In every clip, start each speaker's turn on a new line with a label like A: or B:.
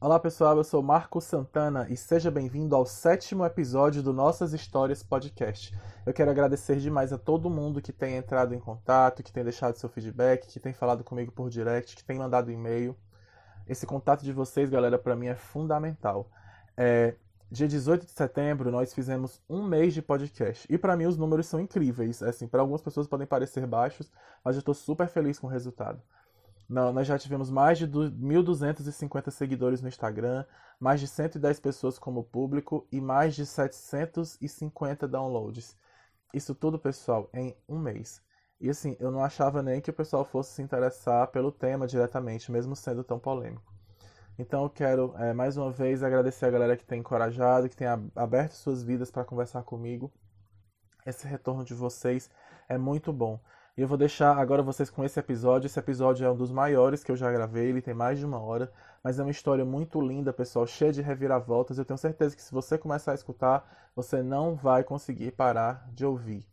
A: Olá pessoal, eu sou Marco Santana e seja bem-vindo ao sétimo episódio do Nossas Histórias Podcast. Eu quero agradecer demais a todo mundo que tem entrado em contato, que tem deixado seu feedback, que tem falado comigo por direct, que tem mandado e-mail. Esse contato de vocês, galera, para mim é fundamental. É, dia 18 de setembro, nós fizemos um mês de podcast. E para mim os números são incríveis. Assim, para algumas pessoas podem parecer baixos, mas eu estou super feliz com o resultado. Não, nós já tivemos mais de 1.250 seguidores no Instagram, mais de 110 pessoas como público e mais de 750 downloads. Isso tudo, pessoal, em um mês. E assim, eu não achava nem que o pessoal fosse se interessar pelo tema diretamente, mesmo sendo tão polêmico. Então eu quero é, mais uma vez agradecer a galera que tem encorajado, que tem aberto suas vidas para conversar comigo. Esse retorno de vocês é muito bom. E eu vou deixar agora vocês com esse episódio. Esse episódio é um dos maiores que eu já gravei, ele tem mais de uma hora, mas é uma história muito linda, pessoal, cheia de reviravoltas. Eu tenho certeza que se você começar a escutar, você não vai conseguir parar de ouvir.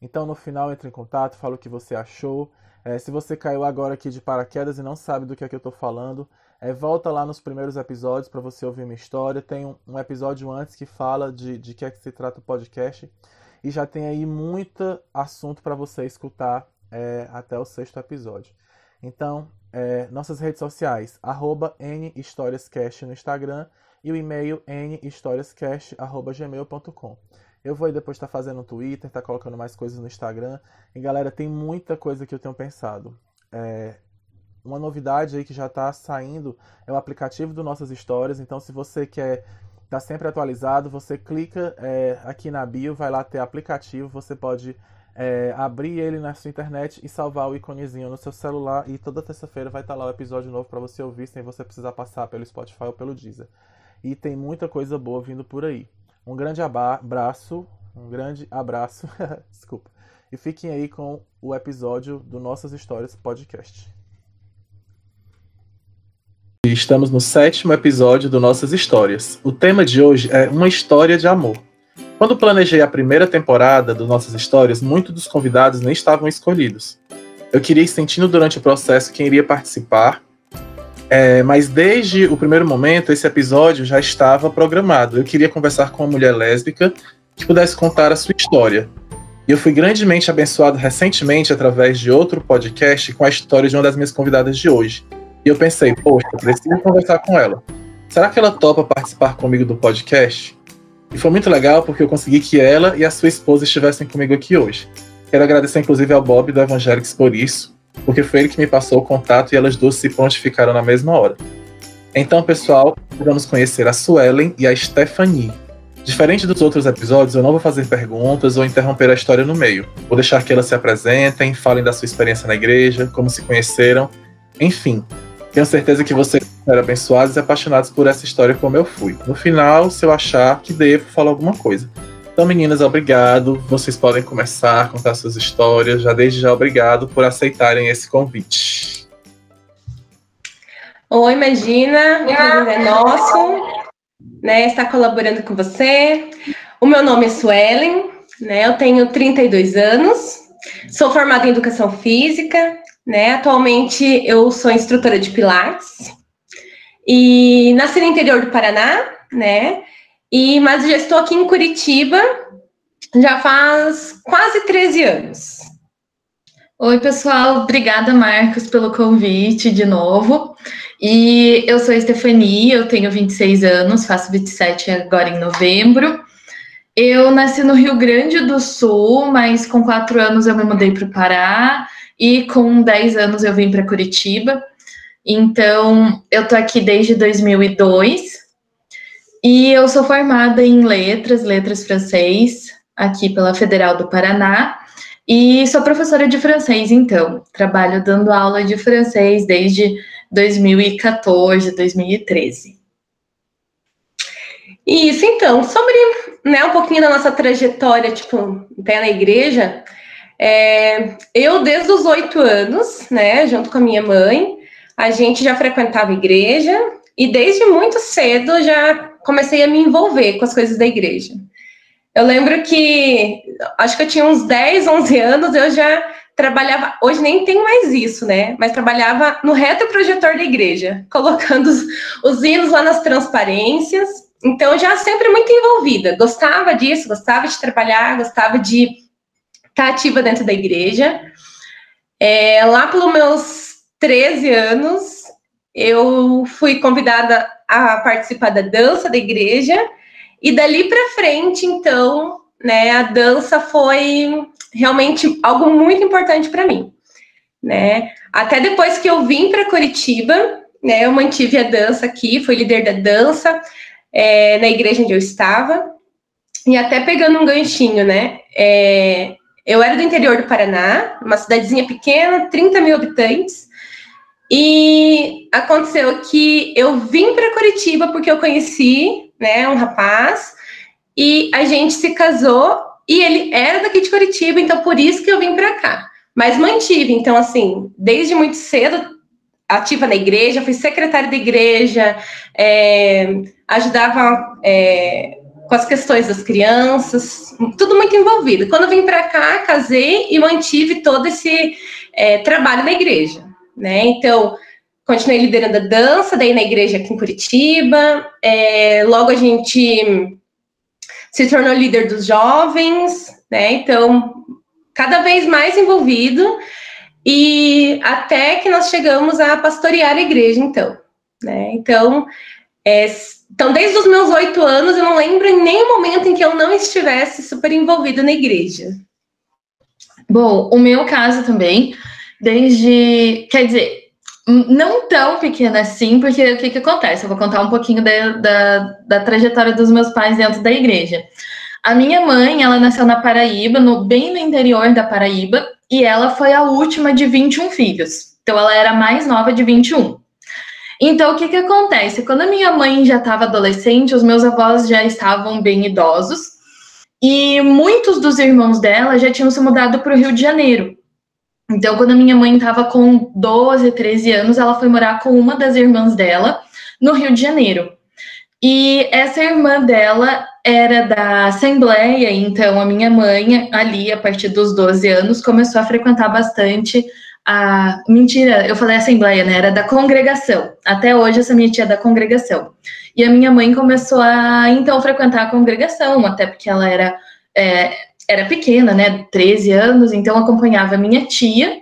A: Então no final entre em contato, fala o que você achou. É, se você caiu agora aqui de paraquedas e não sabe do que é que eu estou falando, é, volta lá nos primeiros episódios para você ouvir minha história. Tem um, um, episódio antes que fala de, de que é que se trata o podcast e já tem aí muito assunto para você escutar é, até o sexto episódio. Então, é, nossas redes sociais, arroba nhistoriascast no Instagram e o e-mail nhistoriascast.gmail.com. Eu vou depois estar tá fazendo um Twitter, estar tá colocando mais coisas no Instagram. E galera, tem muita coisa que eu tenho pensado. É, uma novidade aí que já está saindo é o aplicativo do Nossas Histórias. Então, se você quer Está sempre atualizado. Você clica é, aqui na bio, vai lá ter aplicativo. Você pode é, abrir ele na sua internet e salvar o íconezinho no seu celular. E toda terça-feira vai estar tá lá o episódio novo para você ouvir, sem você precisar passar pelo Spotify ou pelo Deezer. E tem muita coisa boa vindo por aí. Um grande abraço, um grande abraço, desculpa. E fiquem aí com o episódio do Nossas Histórias Podcast. Estamos no sétimo episódio do Nossas Histórias. O tema de hoje é uma história de amor. Quando planejei a primeira temporada do Nossas Histórias, muitos dos convidados nem estavam escolhidos. Eu queria ir sentindo durante o processo quem iria participar, é, mas desde o primeiro momento esse episódio já estava programado. Eu queria conversar com uma mulher lésbica que pudesse contar a sua história. E eu fui grandemente abençoado recentemente através de outro podcast com a história de uma das minhas convidadas de hoje. E eu pensei, poxa, preciso conversar com ela. Será que ela topa participar comigo do podcast? E foi muito legal porque eu consegui que ela e a sua esposa estivessem comigo aqui hoje. Quero agradecer inclusive ao Bob do Evangelics por isso, porque foi ele que me passou o contato e elas duas se prontificaram na mesma hora. Então, pessoal, vamos conhecer a Suelen e a Stephanie. Diferente dos outros episódios, eu não vou fazer perguntas ou interromper a história no meio. Vou deixar que elas se apresentem, falem da sua experiência na igreja, como se conheceram, enfim, tenho certeza que vocês serão abençoados e apaixonados por essa história como eu fui. No final, se eu achar que devo falar alguma coisa. Então, meninas, obrigado. Vocês podem começar a contar suas histórias. Já desde já, obrigado por aceitarem esse convite.
B: Oi, imagina, o prazer é nosso, né, estar colaborando com você. O meu nome é Suelen, né, eu tenho 32 anos, sou formada em Educação Física, né? Atualmente eu sou instrutora de Pilates e nasci no interior do Paraná, né? E mas já estou aqui em Curitiba já faz quase 13 anos.
C: Oi, pessoal, obrigada, Marcos, pelo convite de novo. E eu sou a Stefania, eu tenho 26 anos, faço 27 agora em novembro. Eu nasci no Rio Grande do Sul, mas com quatro anos eu me mudei para o Pará e com 10 anos eu vim para Curitiba. Então, eu tô aqui desde 2002 e eu sou formada em letras, letras francês, aqui pela Federal do Paraná. E sou professora de francês, então. Trabalho dando aula de francês desde 2014, 2013.
B: Isso, então, sobre né, um pouquinho da nossa trajetória, tipo, até na igreja, é, eu, desde os oito anos, né, junto com a minha mãe, a gente já frequentava igreja e desde muito cedo já comecei a me envolver com as coisas da igreja. Eu lembro que, acho que eu tinha uns 10, 11 anos, eu já trabalhava, hoje nem tem mais isso, né? Mas trabalhava no retroprojetor da igreja, colocando os, os hinos lá nas transparências. Então, já sempre muito envolvida. Gostava disso, gostava de trabalhar, gostava de estar ativa dentro da igreja. É, lá pelos meus 13 anos, eu fui convidada a participar da dança da igreja. E dali para frente, então, né, a dança foi realmente algo muito importante para mim, né? Até depois que eu vim para Curitiba, né, eu mantive a dança aqui, fui líder da dança é, na igreja onde eu estava. E até pegando um ganchinho, né? É, eu era do interior do Paraná, uma cidadezinha pequena, 30 mil habitantes. E aconteceu que eu vim para Curitiba porque eu conheci né, um rapaz e a gente se casou e ele era daqui de Curitiba, então por isso que eu vim para cá. Mas mantive, então, assim, desde muito cedo, ativa na igreja, fui secretária da igreja, é, ajudava é, com as questões das crianças, tudo muito envolvido. Quando vim para cá, casei e mantive todo esse é, trabalho na igreja, né? Então, continuei liderando a dança, daí na igreja aqui em Curitiba. É, logo a gente se tornou líder dos jovens, né? Então, cada vez mais envolvido e até que nós chegamos a pastorear a igreja, então, né? Então, é, então desde os meus oito anos, eu não lembro em nenhum momento em que eu não estivesse super envolvida na igreja.
C: Bom, o meu caso também, desde, quer dizer, não tão pequena assim, porque o que, que acontece? Eu vou contar um pouquinho da, da, da, trajetória dos meus pais dentro da igreja. A minha mãe, ela nasceu na Paraíba, no, bem no interior da Paraíba, e ela foi a última de 21 filhos. Então, ela era a mais nova de 21. Então, o que, que acontece? Quando a minha mãe já estava adolescente, os meus avós já estavam bem idosos, e muitos dos irmãos dela já tinham se mudado para o Rio de Janeiro. Então, quando a minha mãe estava com 12, 13 anos, ela foi morar com uma das irmãs dela no Rio de Janeiro. E essa irmã dela era da Assembleia, então a minha mãe, ali, a partir dos 12 anos, começou a frequentar bastante a. Mentira, eu falei Assembleia, né? Era da congregação. Até hoje, essa minha tia é da congregação. E a minha mãe começou a, então, frequentar a congregação, até porque ela era. É, era pequena, né, 13 anos, então acompanhava minha tia.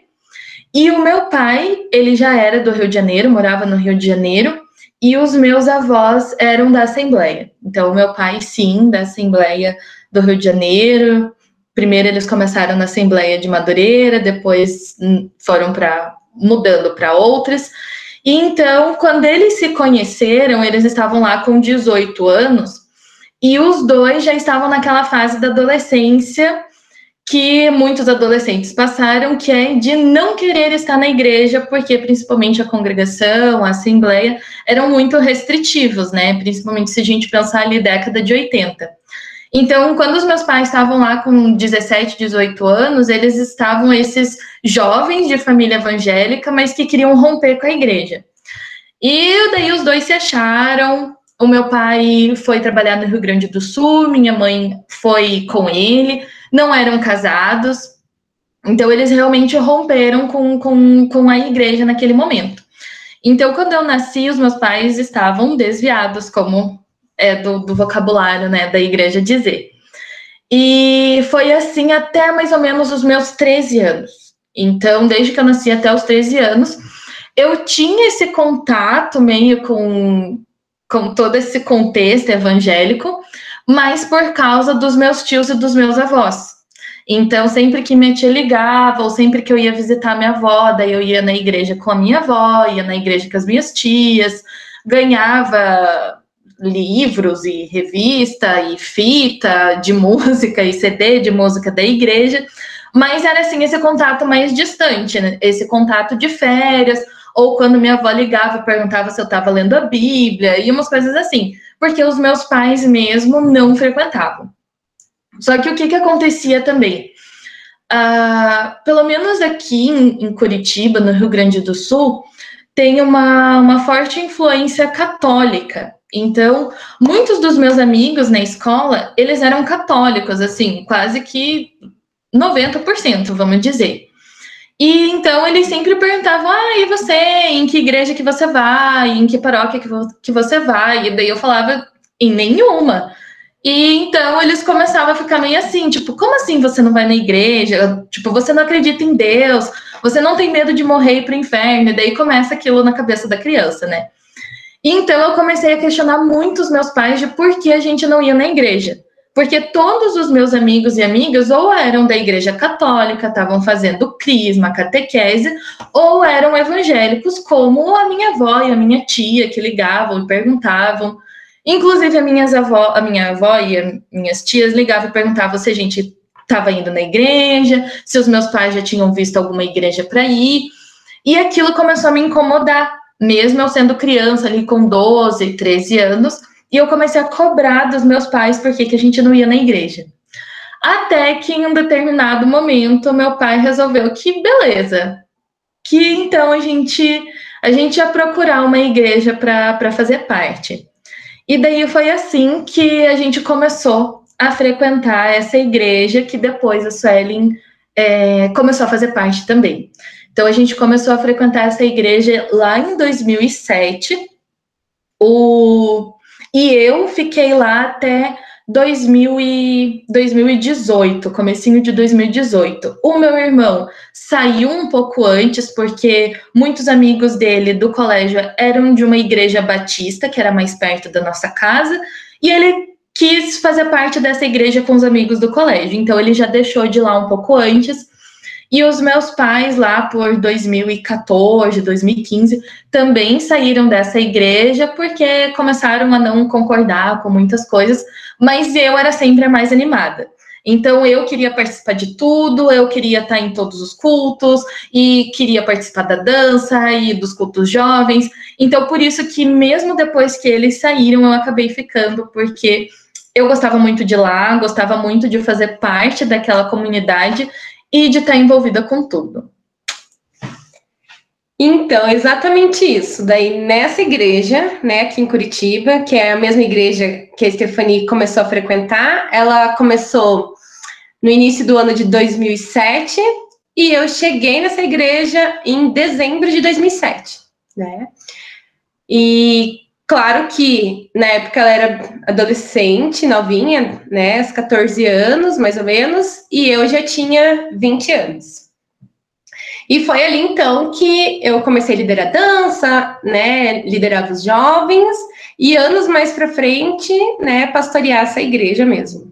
C: E o meu pai, ele já era do Rio de Janeiro, morava no Rio de Janeiro, e os meus avós eram da Assembleia. Então, meu pai, sim, da Assembleia do Rio de Janeiro. Primeiro eles começaram na Assembleia de Madureira, depois foram para mudando para outras. E então, quando eles se conheceram, eles estavam lá com 18 anos. E os dois já estavam naquela fase da adolescência que muitos adolescentes passaram, que é de não querer estar na igreja, porque principalmente a congregação, a assembleia, eram muito restritivos, né? Principalmente se a gente pensar ali década de 80. Então, quando os meus pais estavam lá com 17, 18 anos, eles estavam esses jovens de família evangélica, mas que queriam romper com a igreja. E daí os dois se acharam, o meu pai foi trabalhar no Rio Grande do Sul, minha mãe foi com ele, não eram casados, então eles realmente romperam com, com, com a igreja naquele momento. Então, quando eu nasci, os meus pais estavam desviados, como é do, do vocabulário né, da igreja dizer. E foi assim até mais ou menos os meus 13 anos. Então, desde que eu nasci até os 13 anos, eu tinha esse contato meio com com todo esse contexto evangélico, mas por causa dos meus tios e dos meus avós. Então, sempre que minha tia ligava, ou sempre que eu ia visitar minha avó, daí eu ia na igreja com a minha avó, ia na igreja com as minhas tias, ganhava livros e revista e fita de música e CD de música da igreja, mas era assim esse contato mais distante, né? esse contato de férias, ou quando minha avó ligava, perguntava se eu estava lendo a Bíblia, e umas coisas assim, porque os meus pais mesmo não frequentavam. Só que o que, que acontecia também? Uh, pelo menos aqui em, em, Curitiba, no Rio Grande do Sul, tem uma, uma forte influência católica. Então, muitos dos meus amigos na escola, eles eram católicos, assim, quase que 90%, vamos dizer. E então eles sempre perguntavam: ah, e você? Em que igreja que você vai? Em que paróquia que, vo que você vai? E daí eu falava: em nenhuma. E então eles começavam a ficar meio assim, tipo, como assim você não vai na igreja? Tipo, você não acredita em Deus, você não tem medo de morrer e ir pro inferno. E daí começa aquilo na cabeça da criança, né? Então eu comecei a questionar muito os meus pais de por que a gente não ia na igreja. Porque todos os meus amigos e amigas ou eram da igreja católica, estavam fazendo crisma, catequese, ou eram evangélicos, como a minha avó e a minha tia, que ligavam e perguntavam. Inclusive, a, minhas avó, a minha avó e as minhas tias ligavam e perguntavam se a gente estava indo na igreja, se os meus pais já tinham visto alguma igreja para ir. E aquilo começou a me incomodar, mesmo eu sendo criança ali com 12, 13 anos, e eu comecei a cobrar dos meus pais por que a gente não ia na igreja. Até que em um determinado momento, meu pai resolveu que beleza, que então a gente a gente ia procurar uma igreja para fazer parte. E daí foi assim que a gente começou a frequentar essa igreja, que depois a Suelen é, começou a fazer parte também. Então a gente começou a frequentar essa igreja lá em 2007. O e eu fiquei lá até 2000 e 2018, comecinho de 2018. O meu irmão saiu um pouco antes, porque muitos amigos dele do colégio eram de uma igreja batista, que era mais perto da nossa casa, e ele quis fazer parte dessa igreja com os amigos do colégio. Então ele já deixou de lá um pouco antes e os meus pais, lá por 2014, 2015, também saíram dessa igreja porque começaram a não concordar com muitas coisas, mas eu era sempre a mais animada. Então eu queria participar de tudo, eu queria estar em todos os cultos e queria participar da dança e dos cultos jovens. Então por isso que mesmo depois que eles saíram, eu acabei ficando porque eu gostava muito de lá, gostava muito de fazer parte daquela comunidade e de estar envolvida com tudo.
B: Então, exatamente isso. Daí, nessa igreja, né, aqui em Curitiba, que é a mesma igreja que a Stephanie começou a frequentar, ela começou no início do ano de 2007 e eu cheguei nessa igreja em dezembro de 2007, né? E Claro que na época ela era adolescente, novinha, né, uns 14 anos, mais ou menos, e eu já tinha 20 anos. E foi ali então que eu comecei a liderar dança, né, liderava os jovens, e anos mais para frente, né, pastorear essa igreja mesmo.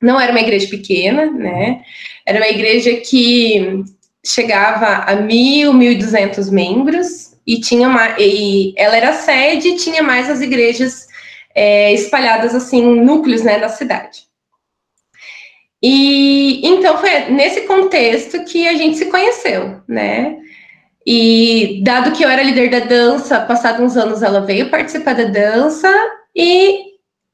B: Não era uma igreja pequena, né, era uma igreja que chegava a mil, mil e duzentos membros, e tinha uma, e ela era sede e tinha mais as igrejas é, espalhadas assim, núcleos né, da cidade. E então foi nesse contexto que a gente se conheceu, né? E dado que eu era líder da dança, passados uns anos ela veio participar da dança e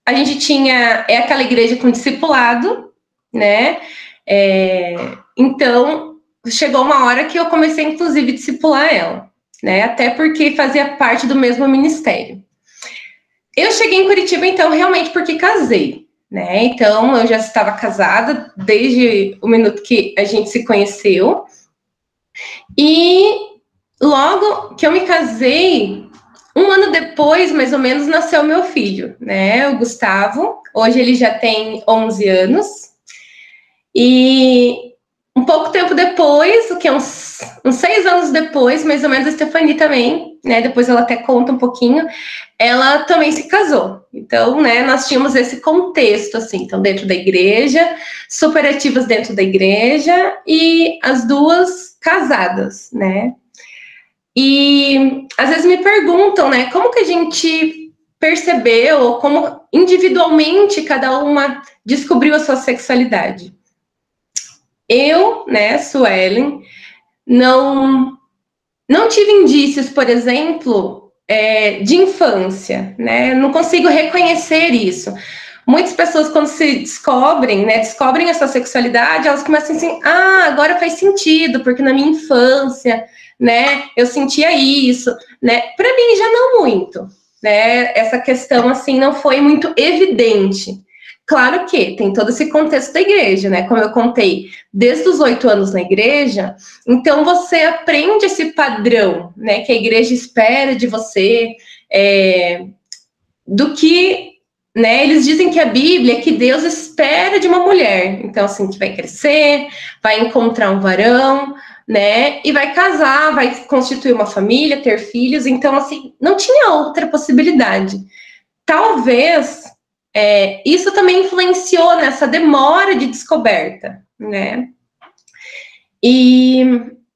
B: a gente tinha é aquela igreja com discipulado, né? É, então chegou uma hora que eu comecei inclusive a discipular ela né? Até porque fazia parte do mesmo ministério. Eu cheguei em Curitiba, então, realmente porque casei, né? Então, eu já estava casada desde o minuto que a gente se conheceu. E logo que eu me casei, um ano depois, mais ou menos, nasceu meu filho, né? O Gustavo. Hoje ele já tem 11 anos. E um pouco tempo depois, o que uns, uns seis anos depois, mais ou menos, a Stephanie também, né? Depois ela até conta um pouquinho, ela também se casou. Então, né, nós tínhamos esse contexto, assim, então, dentro da igreja, super ativas dentro da igreja, e as duas casadas, né? E às vezes me perguntam, né, como que a gente percebeu, como individualmente cada uma descobriu a sua sexualidade. Eu, né, Suelen, não, não tive indícios, por exemplo, é, de infância, né? Não consigo reconhecer isso. Muitas pessoas, quando se descobrem, né, descobrem a sua sexualidade, elas começam assim, ah, agora faz sentido, porque na minha infância, né, eu sentia isso, né? Para mim já não muito, né? Essa questão assim não foi muito evidente. Claro que tem todo esse contexto da igreja, né? Como eu contei, desde os oito anos na igreja, então você aprende esse padrão, né? Que a igreja espera de você, é, do que, né? Eles dizem que a Bíblia que Deus espera de uma mulher, então assim que vai crescer, vai encontrar um varão, né? E vai casar, vai constituir uma família, ter filhos, então assim não tinha outra possibilidade. Talvez é, isso também influenciou nessa demora de descoberta, né? E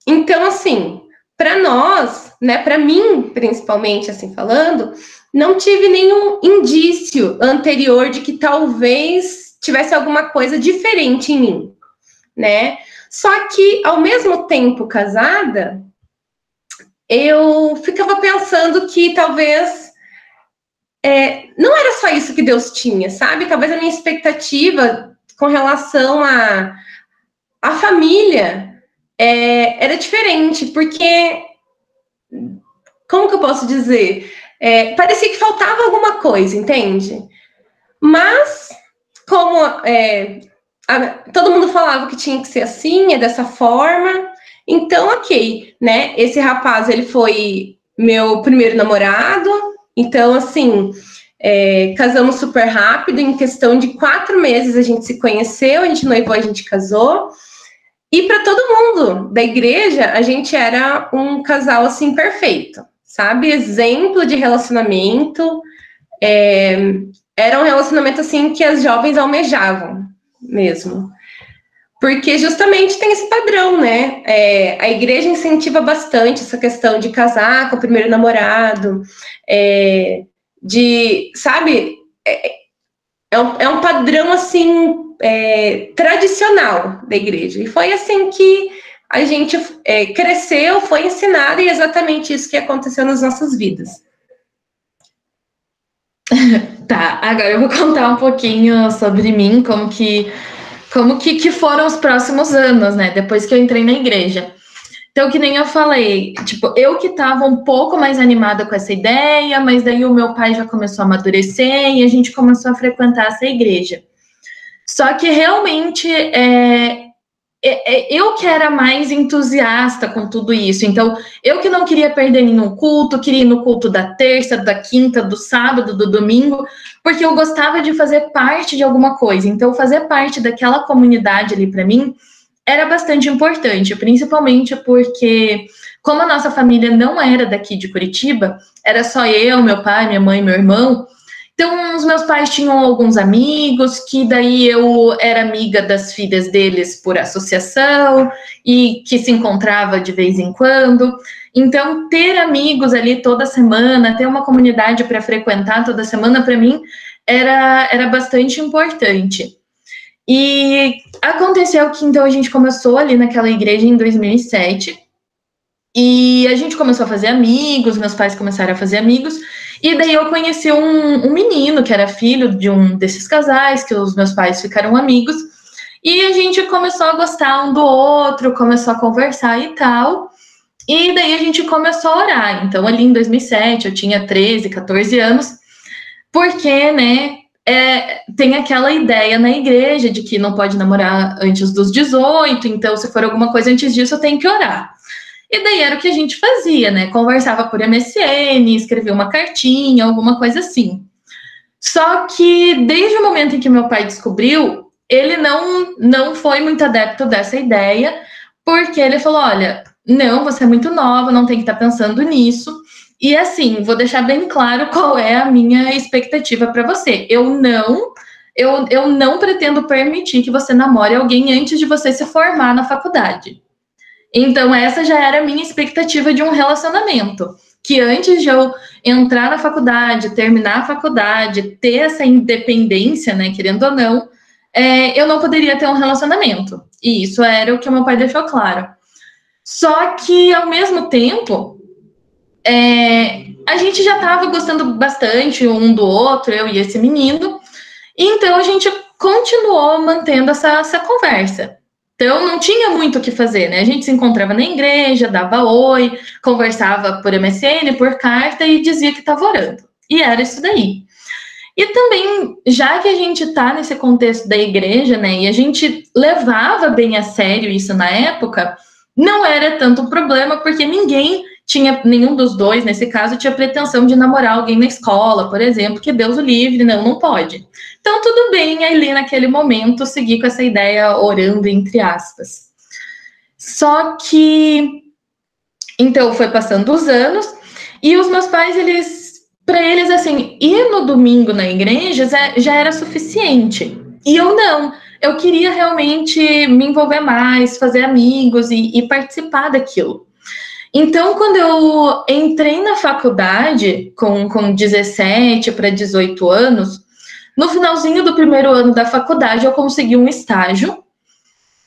B: então, assim, para nós, né, para mim, principalmente, assim falando, não tive nenhum indício anterior de que talvez tivesse alguma coisa diferente em mim, né? Só que, ao mesmo tempo casada, eu ficava pensando que talvez é, não era só isso que Deus tinha, sabe? Talvez a minha expectativa com relação a, a família é, era diferente, porque como que eu posso dizer? É, parecia que faltava alguma coisa, entende? Mas, como é, a, todo mundo falava que tinha que ser assim, é dessa forma, então, ok, né? Esse rapaz, ele foi meu primeiro namorado, então, assim, é, casamos super rápido, em questão de quatro meses a gente se conheceu, a gente noivou, a gente casou. E para todo mundo da igreja, a gente era um casal assim perfeito, sabe? Exemplo de relacionamento. É, era um relacionamento assim que as jovens almejavam mesmo. Porque justamente tem esse padrão, né? É, a igreja incentiva bastante essa questão de casar com o primeiro namorado, é, de, sabe, é, é, um, é um padrão assim é, tradicional da igreja. E foi assim que a gente é, cresceu, foi ensinado, e é exatamente isso que aconteceu nas nossas vidas.
C: Tá, agora eu vou contar um pouquinho sobre mim, como que como que, que foram os próximos anos, né? Depois que eu entrei na igreja. Então, que nem eu falei, tipo, eu que estava um pouco mais animada com essa ideia, mas daí o meu pai já começou a amadurecer e a gente começou a frequentar essa igreja. Só que realmente é, eu que era mais entusiasta com tudo isso. Então, eu que não queria perder nenhum culto, queria ir no culto da terça, da quinta, do sábado, do domingo, porque eu gostava de fazer parte de alguma coisa. Então, fazer parte daquela comunidade ali para mim era bastante importante, principalmente porque, como a nossa família não era daqui de Curitiba, era só eu, meu pai, minha mãe, meu irmão. Então, os meus pais tinham alguns amigos, que daí eu era amiga das filhas deles por associação e que se encontrava de vez em quando. Então, ter amigos ali toda semana, ter uma comunidade para frequentar toda semana, para mim, era, era bastante importante. E aconteceu que então a gente começou ali naquela igreja em 2007. E a gente começou a fazer amigos, meus pais começaram a fazer amigos. E daí eu conheci um, um menino que era filho de um desses casais, que os meus pais ficaram amigos. E a gente começou a gostar um do outro, começou a conversar e tal. E daí a gente começou a orar. Então, ali em 2007, eu tinha 13, 14 anos, porque, né, é, tem aquela ideia na igreja de que não pode namorar antes dos 18, então, se for alguma coisa antes disso, eu tenho que orar. E daí era o que a gente fazia, né? Conversava por MSN, escrevia uma cartinha, alguma coisa assim. Só que desde o momento em que meu pai descobriu, ele não, não foi muito adepto dessa ideia, porque ele falou: olha, não, você é muito nova, não tem que estar tá pensando nisso. E assim, vou deixar bem claro qual é a minha expectativa para você. Eu não, eu, eu não pretendo permitir que você namore alguém antes de você se formar na faculdade. Então, essa já era a minha expectativa de um relacionamento. Que antes de eu entrar na faculdade, terminar a faculdade, ter essa independência, né, querendo ou não, é, eu não poderia ter um relacionamento. E isso era o que meu pai deixou claro. Só que, ao mesmo tempo, é, a gente já estava gostando bastante um do outro, eu e esse menino, então a gente continuou mantendo essa, essa conversa. Então não tinha muito o que fazer, né? A gente se encontrava na igreja, dava oi, conversava por MSN, por carta e dizia que estava orando. E era isso daí. E também, já que a gente está nesse contexto da igreja, né, e a gente levava bem a sério isso na época, não era tanto problema, porque ninguém tinha, nenhum dos dois, nesse caso, tinha pretensão de namorar alguém na escola, por exemplo, que Deus o livre, não, não pode. Então, tudo bem, ali naquele momento, seguir com essa ideia orando, entre aspas. Só que, então, foi passando os anos, e os meus pais, eles para eles, assim, ir no domingo na igreja já era suficiente. E eu não. Eu queria realmente me envolver mais, fazer amigos e, e participar daquilo. Então, quando eu entrei na faculdade, com, com 17 para 18 anos, no finalzinho do primeiro ano da faculdade, eu consegui um estágio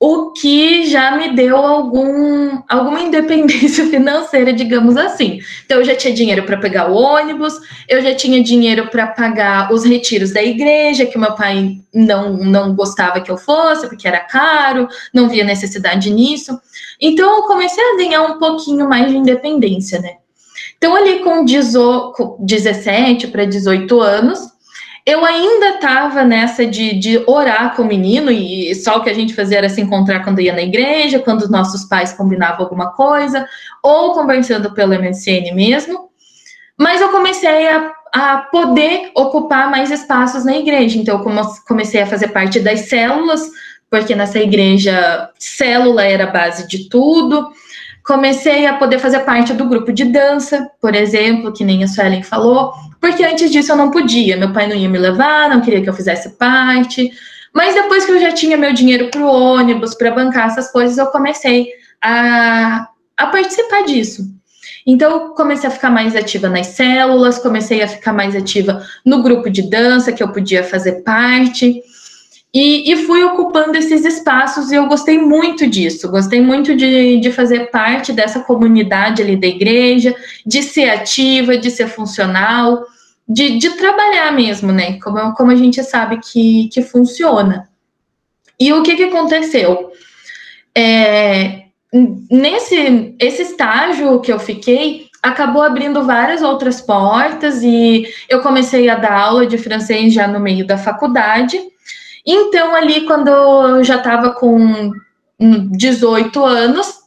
C: o que já me deu algum, alguma independência financeira, digamos assim. Então, eu já tinha dinheiro para pegar o ônibus, eu já tinha dinheiro para pagar os retiros da igreja, que meu pai não, não gostava que eu fosse, porque era caro, não via necessidade nisso. Então, eu comecei a ganhar um pouquinho mais de independência, né? Então, ali com 17 para 18 anos, eu ainda estava nessa de, de orar com o menino, e só o que a gente fazia era se encontrar quando ia na igreja, quando os nossos pais combinavam alguma coisa, ou conversando pelo MSN mesmo. Mas eu comecei a, a poder ocupar mais espaços na igreja. Então, eu comecei a fazer parte das células, porque nessa igreja, célula era a base de tudo. Comecei a poder fazer parte do grupo de dança, por exemplo, que nem a Suelen falou, porque antes disso eu não podia, meu pai não ia me levar, não queria que eu fizesse parte. Mas depois que eu já tinha meu dinheiro para o ônibus, para bancar essas coisas, eu comecei a, a participar disso. Então, comecei a ficar mais ativa nas células, comecei a ficar mais ativa no grupo de dança que eu podia fazer parte. E, e, fui ocupando esses espaços e eu gostei muito disso. Gostei muito de, de fazer parte dessa comunidade ali da igreja, de ser ativa, de ser funcional, de, de trabalhar mesmo, né? Como, como a gente sabe que, que funciona. E o que, que aconteceu? É, nesse esse estágio que eu fiquei, acabou abrindo várias outras portas e eu comecei a dar aula de francês já no meio da faculdade. Então, ali, quando eu já estava com 18 anos,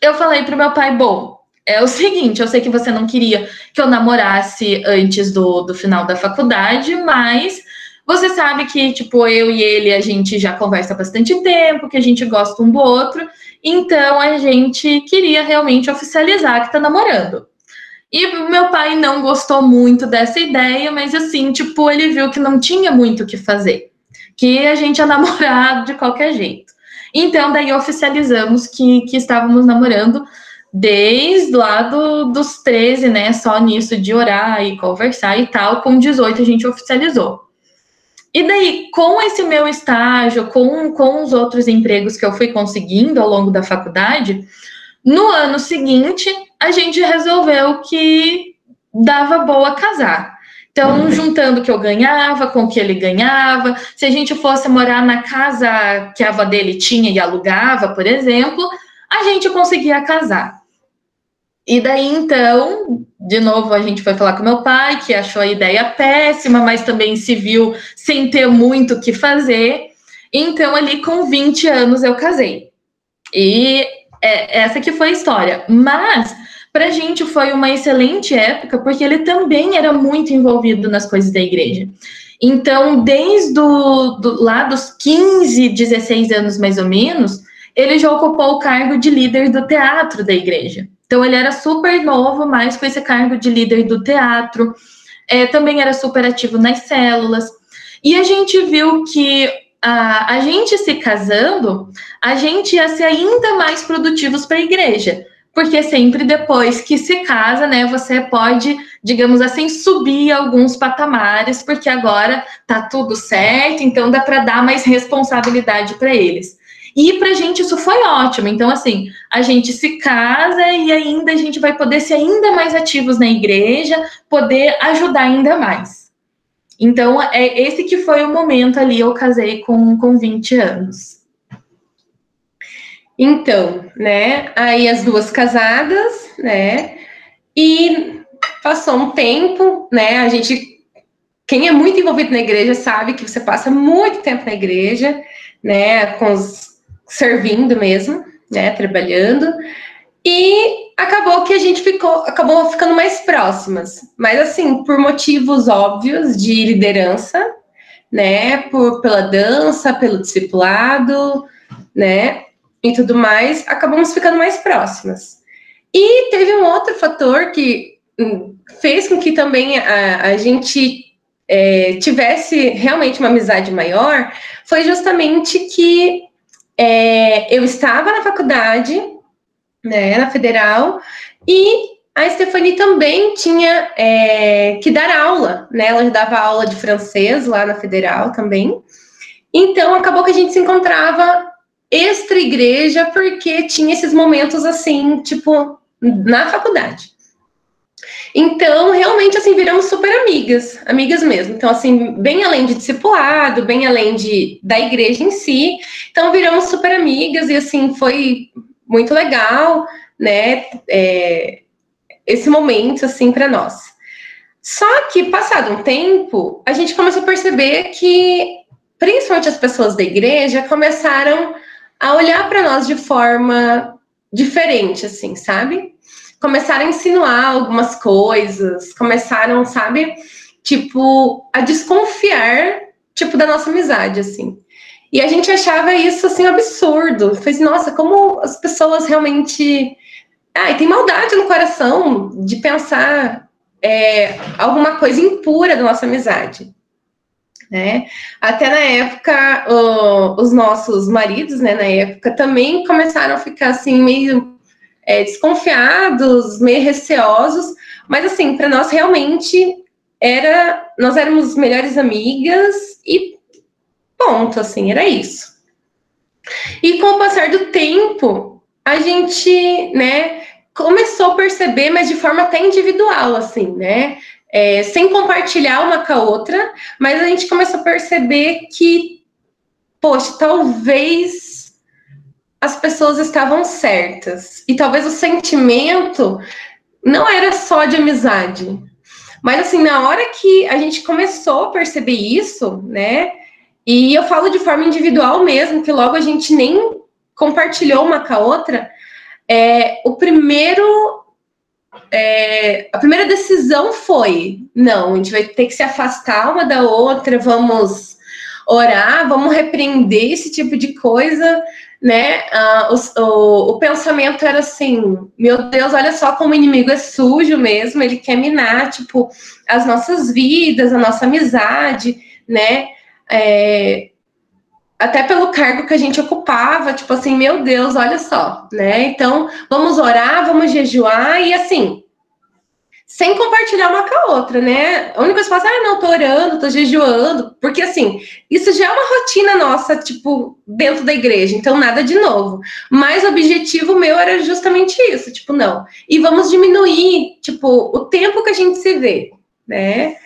C: eu falei para o meu pai: bom, é o seguinte, eu sei que você não queria que eu namorasse antes do, do final da faculdade, mas você sabe que, tipo, eu e ele, a gente já conversa bastante tempo, que a gente gosta um do outro, então a gente queria realmente oficializar que tá namorando. E meu pai não gostou muito dessa ideia, mas assim, tipo, ele viu que não tinha muito o que fazer que a gente é namorado de qualquer jeito. Então, daí oficializamos que, que estávamos namorando desde lá do, dos 13, né? Só nisso de orar e conversar e tal. Com 18 a gente oficializou. E daí, com esse meu estágio, com, com os outros empregos que eu fui conseguindo ao longo da faculdade, no ano seguinte, a gente resolveu que dava boa casar. Então, juntando o que eu ganhava com o que ele ganhava, se a gente fosse morar na casa que a avó dele tinha e alugava, por exemplo, a gente conseguia casar. E daí, então, de novo, a gente foi falar com meu pai, que achou a ideia péssima, mas também se viu sem ter muito o que fazer. Então, ali com 20 anos, eu casei. E é, essa que foi a história. Mas para a gente foi uma excelente época, porque ele também era muito envolvido nas coisas da igreja. Então, desde do, lá dos 15, 16 anos mais ou menos, ele já ocupou o cargo de líder do teatro da igreja. Então, ele era super novo, mas com esse cargo de líder do teatro. É, também era super ativo nas células. E a gente viu que a, a gente se casando, a gente ia ser ainda mais produtivos para a igreja porque sempre depois que se casa, né, você pode, digamos assim, subir alguns patamares, porque agora tá tudo certo, então dá para dar mais responsabilidade para eles. E para a gente isso foi ótimo. Então, assim, a gente se casa e ainda a gente vai poder ser ainda mais ativos na igreja, poder ajudar ainda mais. Então, é esse que foi o momento ali, eu casei com, com 20 anos.
B: Então, né? Aí as duas casadas, né? E passou um tempo, né? A gente quem é muito envolvido na igreja sabe que você passa muito tempo na igreja, né, com os, servindo mesmo, né, trabalhando. E acabou que a gente ficou, acabou ficando mais próximas. Mas assim, por motivos óbvios de liderança, né, por pela dança, pelo discipulado, né, e tudo mais, acabamos ficando mais próximas. E teve um outro fator que hum, fez com que também a, a gente é, tivesse realmente uma amizade maior, foi justamente que é, eu estava na faculdade, né, na federal, e a Stephanie também tinha é, que dar aula, né? Ela dava aula de francês lá na federal também. Então acabou que a gente se encontrava extra igreja porque tinha esses momentos assim, tipo, na faculdade. Então, realmente, assim, viramos super amigas, amigas mesmo. Então, assim, bem além de discipulado, bem além de, da igreja em si. Então, viramos super amigas e, assim, foi muito legal, né, é, esse momento, assim, para nós. Só que, passado um tempo, a gente começou a perceber que, principalmente as pessoas da igreja, começaram a olhar para nós de forma diferente, assim, sabe? Começaram a insinuar algumas coisas, começaram, sabe, tipo, a desconfiar, tipo, da nossa amizade, assim. E a gente achava isso, assim, absurdo. Fez, nossa, como as pessoas realmente... Ah, e tem maldade no coração de pensar é, alguma coisa impura da nossa amizade né? Até na época, o, os nossos maridos, né, na época, também começaram a ficar assim, meio é, desconfiados, meio receosos, mas assim, para nós realmente era, nós éramos melhores amigas e ponto, assim, era isso. E com o passar do tempo, a gente, né, começou a perceber, mas de forma até individual, assim, né? É, sem compartilhar uma com a outra, mas a gente começou a perceber que, poxa, talvez as pessoas estavam certas. E talvez o sentimento não era só de amizade. Mas assim, na hora que a gente começou a perceber isso, né? E eu falo de forma individual mesmo, que logo a gente nem compartilhou uma com a outra. É, o primeiro é, a primeira decisão foi: não, a gente vai ter que se afastar uma da outra, vamos orar, vamos repreender esse tipo de coisa, né? Ah, o, o, o, pensamento era assim: meu Deus, olha só como o inimigo é sujo mesmo, ele quer minar, tipo, as nossas vidas, a nossa amizade, né? É, até pelo cargo que a gente ocupava, tipo assim, meu Deus, olha só, né? Então, vamos orar, vamos jejuar e assim, sem compartilhar uma com a outra, né? A única coisa que fala, ah, não, tô orando, tô jejuando, porque assim, isso já é uma rotina nossa, tipo, dentro da igreja, então nada de novo. Mas o objetivo meu era justamente isso, tipo, não. E vamos diminuir, tipo, o tempo que a gente se vê, né?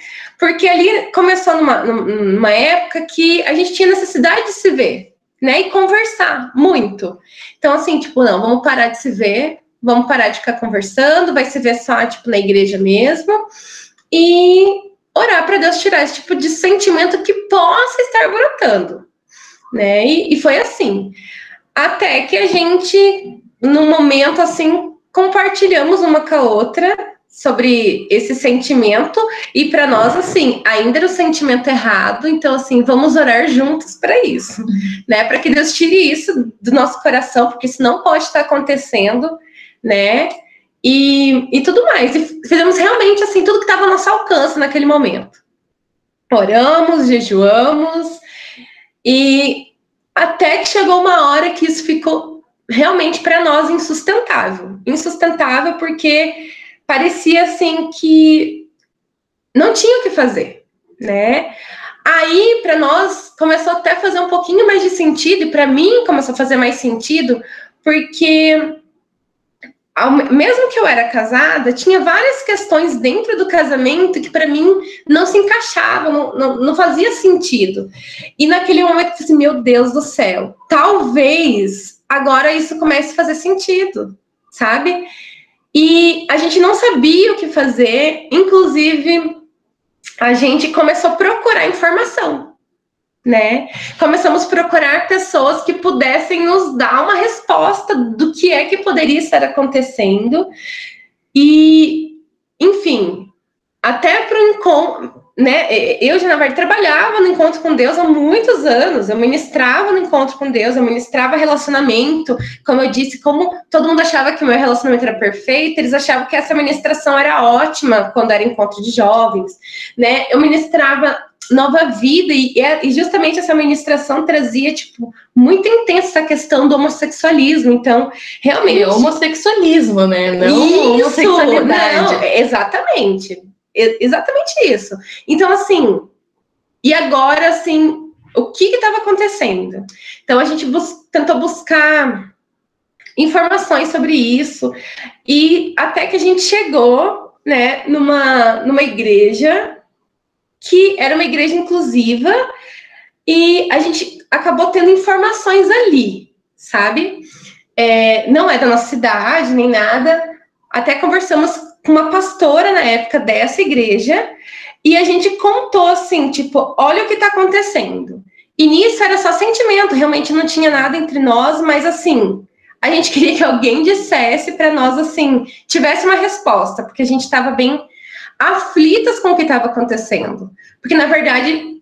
B: Porque ali começou numa, numa época que a gente tinha necessidade de se ver, né? E conversar muito. Então, assim, tipo, não, vamos parar de se ver, vamos parar de ficar conversando, vai se ver só, tipo, na igreja mesmo. E orar para Deus tirar esse tipo de sentimento que possa estar brotando, né? E, e foi assim. Até que a gente, num momento assim, compartilhamos uma com a outra sobre esse sentimento. E para nós assim ainda era o sentimento errado. Então assim vamos orar juntos para isso né? Para que Deus tire isso do nosso coração porque isso não pode estar acontecendo né? E, e tudo mais. E fizemos realmente assim tudo que estava ao nosso alcance naquele momento. Oramos jejuamos. E até que chegou uma hora que isso ficou realmente para nós insustentável. Insustentável porque parecia assim que não tinha o que fazer, né? Aí, para nós, começou até a fazer um pouquinho mais de sentido, e para mim começou a fazer mais sentido, porque mesmo que eu era casada, tinha várias questões dentro do casamento que para mim não se encaixavam, não, não, não, fazia sentido. E naquele momento eu assim, meu Deus do céu, talvez agora isso comece a fazer sentido, sabe? E a gente não sabia o que fazer, inclusive a gente começou a procurar informação, né? Começamos a procurar pessoas que pudessem nos dar uma resposta do que é que poderia estar acontecendo. E, enfim, até para o encontro, né? Eu verdade, trabalhava no encontro com Deus há muitos anos. Eu ministrava no encontro com Deus, eu ministrava relacionamento. Como eu disse, como todo mundo achava que o meu relacionamento era perfeito, eles achavam que essa ministração era ótima quando era encontro de jovens, né? Eu ministrava nova vida e, e justamente essa ministração trazia tipo muito intensa essa questão do homossexualismo então realmente e
C: homossexualismo né não
B: Isso, homossexualidade não, exatamente exatamente isso. Então, assim, e agora, assim, o que estava acontecendo? Então, a gente bus tentou buscar informações sobre isso, e até que a gente chegou, né, numa, numa igreja que era uma igreja inclusiva, e a gente acabou tendo informações ali, sabe? É, não é da nossa cidade, nem nada. Até conversamos uma pastora na época dessa igreja e a gente contou assim, tipo, olha o que está acontecendo. E nisso era só sentimento, realmente não tinha nada entre nós, mas assim, a gente queria que alguém dissesse para nós assim, tivesse uma resposta, porque a gente estava bem aflitas com o que estava acontecendo. Porque na verdade,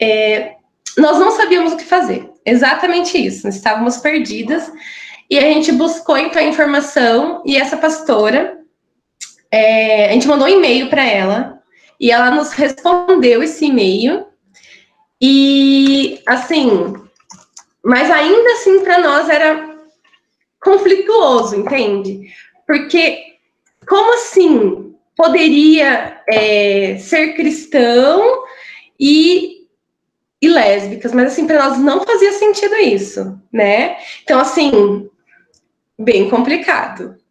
B: é, nós não sabíamos o que fazer. Exatamente isso, nós estávamos perdidas. E a gente buscou então a informação e essa pastora é, a gente mandou um e-mail para ela e ela nos respondeu esse e-mail. E assim, mas ainda assim para nós era conflituoso, entende? Porque como assim poderia é, ser cristão e, e lésbicas? Mas assim, para nós não fazia sentido isso, né? Então, assim, bem complicado.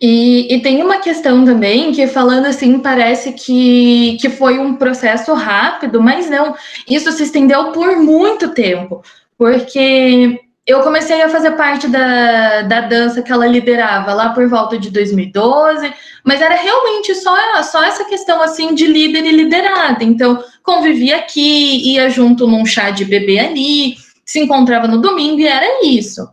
C: E, e, tem uma questão também que, falando assim, parece que, que foi um processo rápido, mas não. Isso se estendeu por muito tempo, porque eu comecei a fazer parte da, da dança que ela liderava lá por volta de 2012, mas era realmente só, só essa questão assim de líder e liderada. Então, convivia aqui, ia junto num chá de bebê ali, se encontrava no domingo e era isso.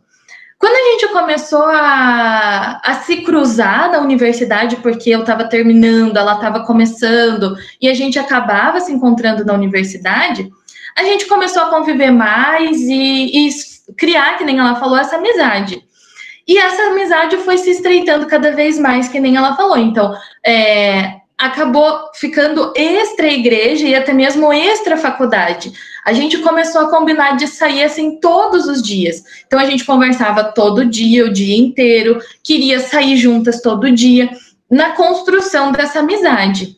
C: Quando a gente começou a, a se cruzar na universidade, porque eu estava terminando, ela estava começando, e a gente acabava se encontrando na universidade, a gente começou a conviver mais e, e criar, que nem ela falou, essa amizade. E essa amizade foi se estreitando cada vez mais, que nem ela falou. Então, é, acabou ficando extra igreja e até mesmo extra faculdade a gente começou a combinar de sair assim todos os dias. Então a gente conversava todo dia, o dia inteiro, queria sair juntas todo dia, na construção dessa amizade.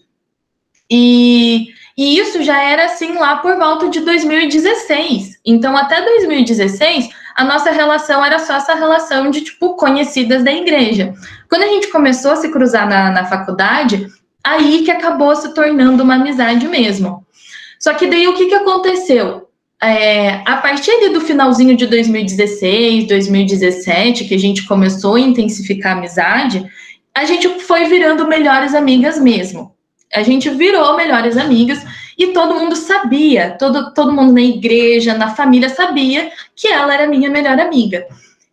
C: E, e isso já era assim lá por volta de 2016. Então até 2016 a nossa relação era só essa relação de tipo conhecidas da igreja. Quando a gente começou a se cruzar na, na faculdade, aí que acabou se tornando uma amizade mesmo. Só que daí o que, que aconteceu? É, a partir do finalzinho de 2016, 2017, que a gente começou a intensificar a amizade, a gente foi virando melhores amigas mesmo. A gente virou melhores amigas e todo mundo sabia, todo, todo mundo na igreja, na família sabia que ela era minha melhor amiga.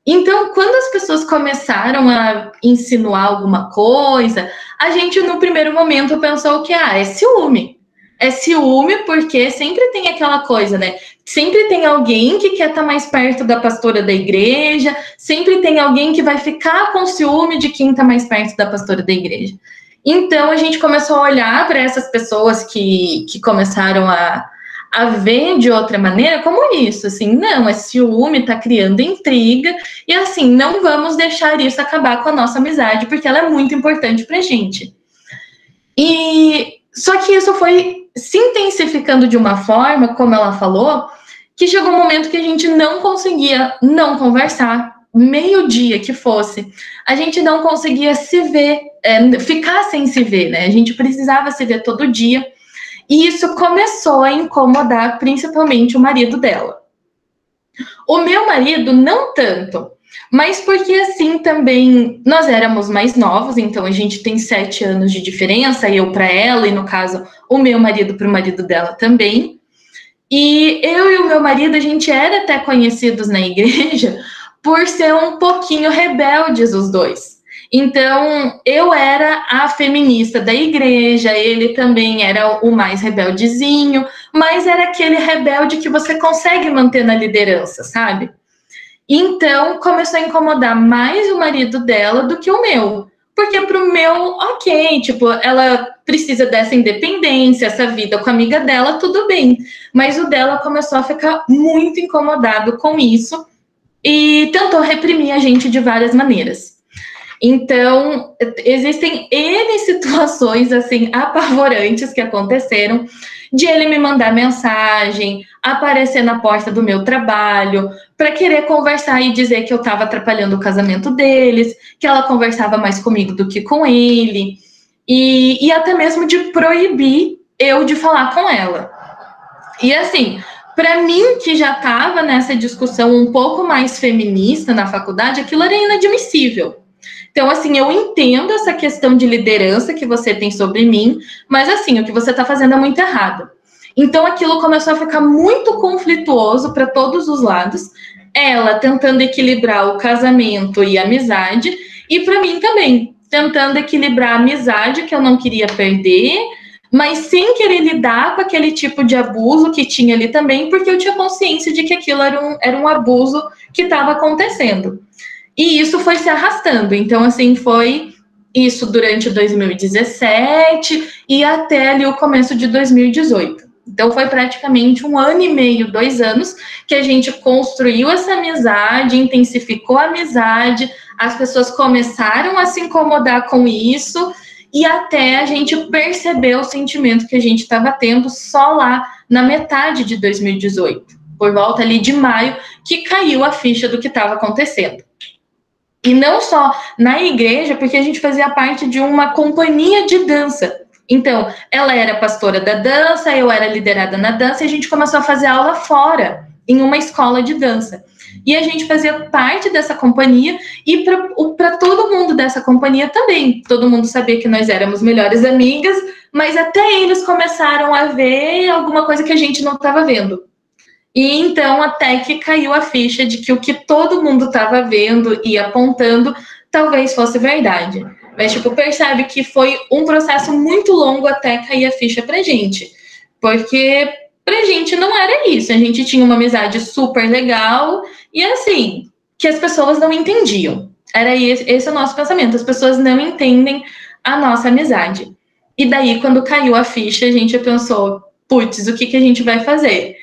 C: Então, quando as pessoas começaram a insinuar alguma coisa, a gente no primeiro momento pensou que ah, é ciúme é ciúme, porque sempre tem aquela coisa, né? Sempre tem alguém que quer estar tá mais perto da pastora da igreja, sempre tem alguém que vai ficar com ciúme de quem está mais perto da pastora da igreja. Então a gente começou a olhar para essas pessoas que, que começaram a, a ver de outra maneira como isso, assim, não, é ciúme, tá criando intriga, e assim, não vamos deixar isso acabar com a nossa amizade, porque ela é muito importante pra gente. E só que isso foi se intensificando de uma forma, como ela falou, que chegou um momento que a gente não conseguia não conversar, meio-dia que fosse, a gente não conseguia se ver, é, ficar sem se ver, né? A gente precisava se ver todo dia. E isso começou a incomodar principalmente o marido dela. O meu marido, não tanto, Mas porque assim também nós éramos mais novos, então a gente tem sete anos de diferença, eu para ela, e no caso, o meu marido para o marido dela também. E eu e o meu marido, a gente era até conhecidos na igreja por ser um pouquinho rebeldes os dois. Então, eu era a feminista da igreja, ele também era o mais rebeldezinho, mas era aquele rebelde que você consegue manter na liderança, sabe? Então, começou a incomodar mais o marido dela do que o meu. Porque pro meu, ok, tipo, ela precisa dessa independência, essa vida com a amiga dela, tudo bem. Mas o dela começou a ficar muito incomodado com isso e tentou reprimir a gente de várias maneiras. Então, existem N situações assim apavorantes que aconteceram de ele me mandar mensagem, aparecer na porta do meu trabalho, para querer conversar e dizer que eu estava atrapalhando o casamento deles, que ela conversava mais comigo do que com ele, e, e até mesmo de proibir eu de falar com ela. E assim, para mim, que já estava nessa discussão um pouco mais feminista na faculdade, aquilo era inadmissível. Então, assim, eu entendo essa questão de liderança que você tem sobre mim, mas assim, o que você está fazendo é muito errado. Então, aquilo começou a ficar muito conflituoso para todos os lados. Ela tentando equilibrar o casamento e a amizade, e para mim também, tentando equilibrar a amizade que eu não queria perder mas sem querer lidar com aquele tipo de abuso que tinha ali também, porque eu tinha consciência de que aquilo era um, era um abuso que estava acontecendo. E isso foi se arrastando. Então, assim, foi isso durante 2017 e até ali o começo de 2018. Então, foi praticamente um ano e meio, dois anos, que a gente construiu essa amizade, intensificou a amizade, as pessoas começaram a se incomodar com isso e até a gente perceber o sentimento que a gente estava tendo só lá na metade de 2018, por volta ali de maio, que caiu a ficha do que estava acontecendo. E não só na igreja, porque a gente fazia parte de uma companhia de dança. Então, ela era pastora da dança, eu era liderada na dança, e a gente começou a fazer aula fora, em uma escola de dança. E a gente fazia parte dessa companhia e para todo mundo dessa companhia também. Todo mundo sabia que nós éramos melhores amigas, mas até eles começaram a ver alguma coisa que a gente não estava vendo. E então até que caiu a ficha de que o que todo mundo estava vendo e apontando talvez fosse verdade. Mas, tipo, percebe que foi um processo muito longo até cair a ficha pra gente. Porque pra gente não era isso. A gente tinha uma amizade super legal e assim, que as pessoas não entendiam. Era esse, esse o nosso pensamento. As pessoas não entendem a nossa amizade. E daí, quando caiu a ficha, a gente pensou, putz, o que, que a gente vai fazer?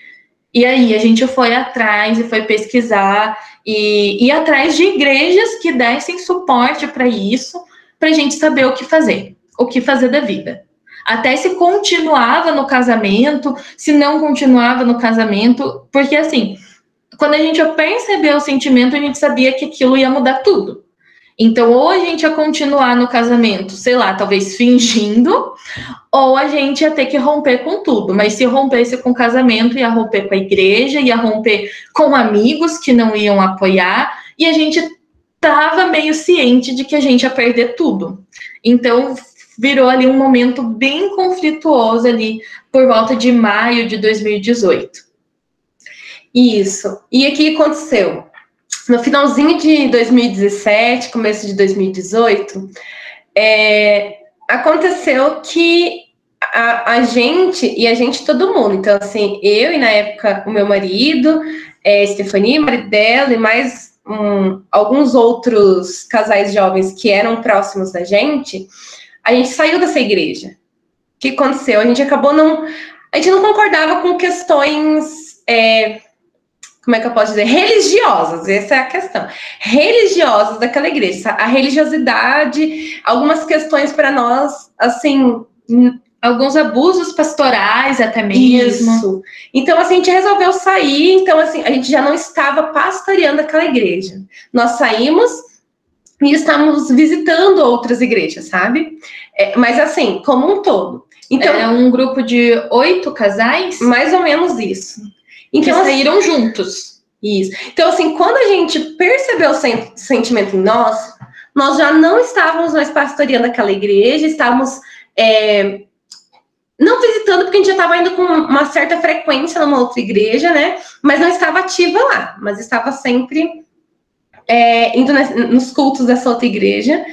C: E aí a gente foi atrás e foi pesquisar e ir atrás de igrejas que dessem suporte para isso, para a gente saber o que fazer, o que fazer da vida. Até se continuava no casamento, se não continuava no casamento, porque assim, quando a gente percebeu o sentimento, a gente sabia que aquilo ia mudar tudo. Então, ou a gente ia continuar no casamento, sei lá, talvez fingindo, ou a gente ia ter que romper com tudo. Mas se rompesse com o casamento, ia romper com a igreja, ia romper com amigos que não iam apoiar, e a gente estava meio ciente de que a gente ia perder tudo. Então, virou ali um momento bem conflituoso ali por volta de maio de 2018.
B: Isso. E o que aconteceu? No finalzinho de 2017, começo de 2018, é, aconteceu que a, a, gente, e a gente todo mundo, então assim, eu e na época o meu marido, é, Stefania, marido dela, e mais um, alguns outros casais jovens que eram próximos da gente, a gente saiu dessa igreja. O que aconteceu? A gente acabou não. A gente não concordava com questões. É, como é que eu posso dizer? Religiosas, essa é a questão. Religiosas daquela igreja. A religiosidade, algumas questões para nós, assim.
C: Alguns abusos pastorais até mesmo.
B: Isso. Então, assim, a gente resolveu sair. Então, assim, a gente já não estava pastoreando aquela igreja. Nós saímos e estamos visitando outras igrejas, sabe? É, mas, assim, como um todo.
C: Então, é um grupo de oito casais?
B: Mais ou menos isso.
C: Então, que saíram juntos.
B: Isso. Então, assim, quando a gente percebeu o sen sentimento em nós, nós já não estávamos mais pastoreando aquela igreja, estávamos é, não visitando, porque a gente já estava indo com uma certa frequência numa outra igreja, né? Mas não estava ativa lá, mas estava sempre é, indo nos cultos dessa outra igreja.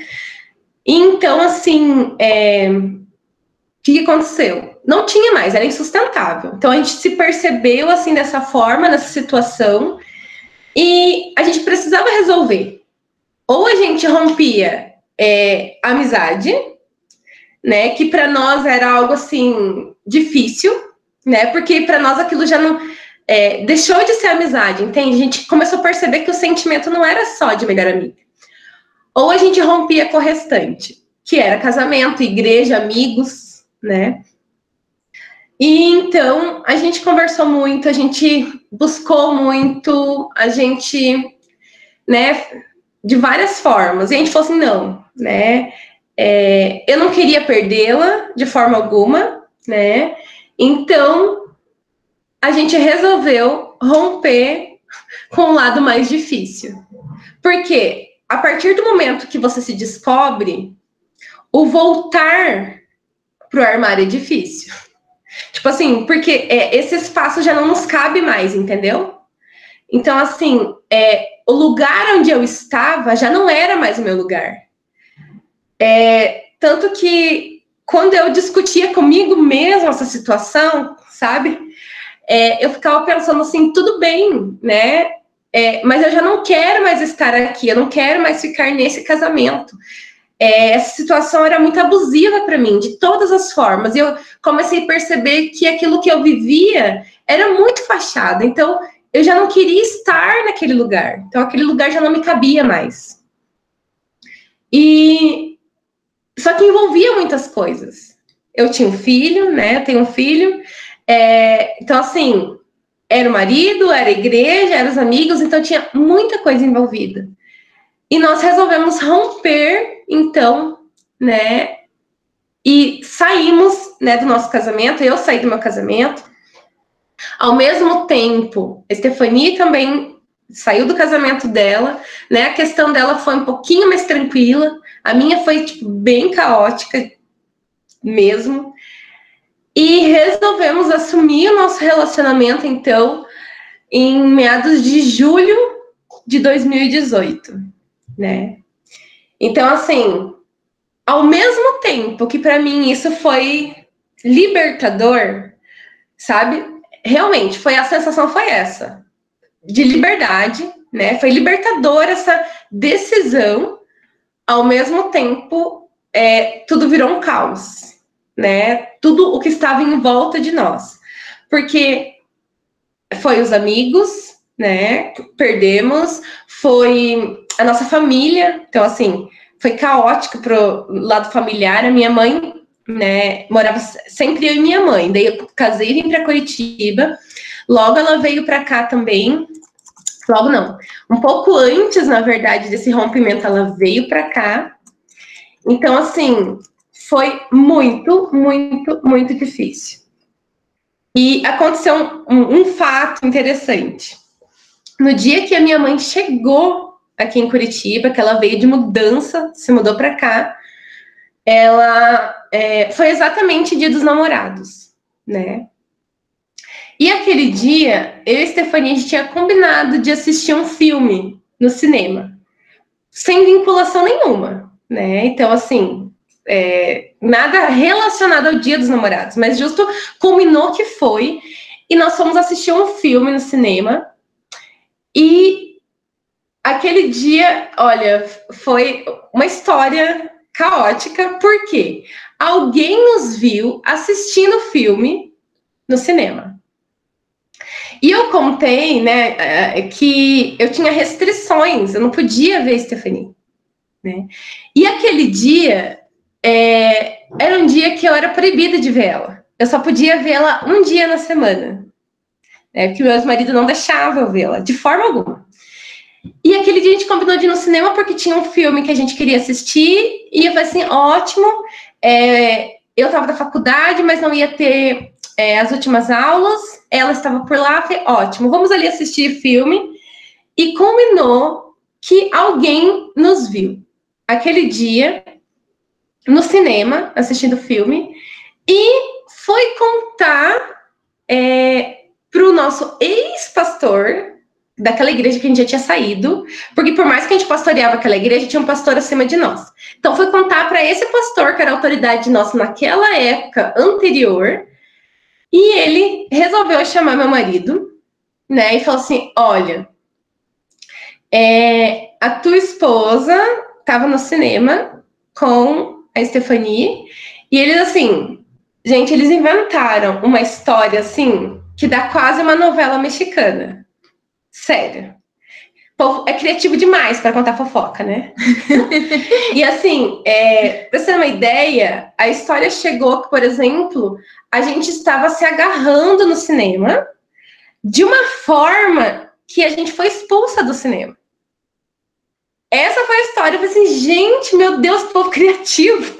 B: Então, assim, é, o que aconteceu? Não tinha mais, era insustentável. Então, a gente se percebeu, assim, dessa forma, nessa situação, e a gente precisava resolver. Ou a gente rompia é, amizade, né? Que para nós era algo assim difícil, né? Porque para nós aquilo já não é, deixou de ser amizade, entende? A gente começou a perceber que o sentimento não era só de melhor amiga. Ou a gente rompia com o restante, que era casamento, igreja, amigos, né? E então a gente conversou muito, a gente buscou muito, a gente, né, de várias formas. E a gente falou assim: não, né? É, eu não queria perdê-la de forma alguma, né? Então a gente resolveu romper com o lado mais difícil. Porque a partir do momento que você se descobre, o voltar pro armário é difícil. Tipo assim, porque é, esse espaço já não nos cabe mais, entendeu? Então, assim, é, o lugar onde eu estava já não era mais o meu lugar. É, tanto que quando eu discutia comigo mesmo essa situação, sabe? É, eu ficava pensando assim, tudo bem, né? É, mas eu já não quero mais estar aqui, eu não quero mais ficar nesse casamento. É, essa situação era muito abusiva para mim, de todas as formas. E eu comecei a perceber que aquilo que eu vivia era muito fachada. Então, eu já não queria estar naquele lugar. Então, aquele lugar já não me cabia mais. E só que envolvia muitas coisas. Eu tinha um filho, né? Eu tenho um filho. É, então, assim, era o marido, era a igreja, eram os amigos, então tinha muita coisa envolvida. E nós resolvemos romper, então, né? E saímos né, do nosso casamento, eu saí do meu casamento. Ao mesmo tempo, a Stefania também saiu do casamento dela, né? A questão dela foi um pouquinho mais tranquila, a minha foi tipo, bem caótica mesmo. E resolvemos assumir o nosso relacionamento, então, em meados de julho de 2018, né? Então, assim, ao mesmo tempo que para mim isso foi libertador, sabe? Realmente, foi a sensação foi essa de liberdade, né? Foi libertador essa decisão. Ao mesmo tempo, é, tudo virou um caos, né? Tudo o que estava em volta de nós, porque foi os amigos, né? Perdemos, foi a nossa família. Então, assim, foi caótico pro lado familiar. A minha mãe, né? Morava sempre eu e minha mãe. Daí eu casei e vim para Curitiba. Logo ela veio para cá também. Logo não. Um pouco antes, na verdade, desse rompimento, ela veio para cá. Então, assim, foi muito, muito, muito difícil. E aconteceu um, um fato interessante. No dia que a minha mãe chegou aqui em Curitiba, que ela veio de mudança, se mudou para cá, ela é, foi exatamente dia dos namorados, né? E aquele dia, eu e a Stefania, a gente tinha combinado de assistir um filme no cinema, sem vinculação nenhuma, né? Então, assim, é, nada relacionado ao Dia dos Namorados, mas justo combinou que foi, e nós fomos assistir um filme no cinema, e aquele dia, olha, foi uma história caótica, porque alguém nos viu assistindo o filme no cinema. E eu contei, né, é, que eu tinha restrições, eu não podia ver Stephanie. Né? E aquele dia é, era um dia que eu era proibida de ver ela. Eu só podia vê-la um dia na semana. Né, porque meu marido não deixava eu vê-la, de forma alguma. E aquele dia a gente combinou de ir no cinema porque tinha um filme que a gente queria assistir. E eu falei assim: ótimo. É, eu estava da faculdade, mas não ia ter é, as últimas aulas, ela estava por lá, falei, ótimo, vamos ali assistir filme. e combinou que alguém nos viu aquele dia no cinema, assistindo filme, e foi contar é, para o nosso ex-pastor daquela igreja que a gente já tinha saído, porque por mais que a gente pastoreava aquela igreja, tinha um pastor acima de nós. Então foi contar para esse pastor, que era autoridade nossa naquela época anterior, e ele resolveu chamar meu marido, né, e falou assim: olha, é, a tua esposa estava no cinema com a Stephanie, e eles assim, gente, eles inventaram uma história assim que dá quase uma novela mexicana. Sério. É criativo demais para contar fofoca, né? e assim, é, para você ter uma ideia, a história chegou que, por exemplo, a gente estava se agarrando no cinema de uma forma que a gente foi expulsa do cinema. Essa foi a história. Eu falei assim, gente, meu Deus, povo criativo.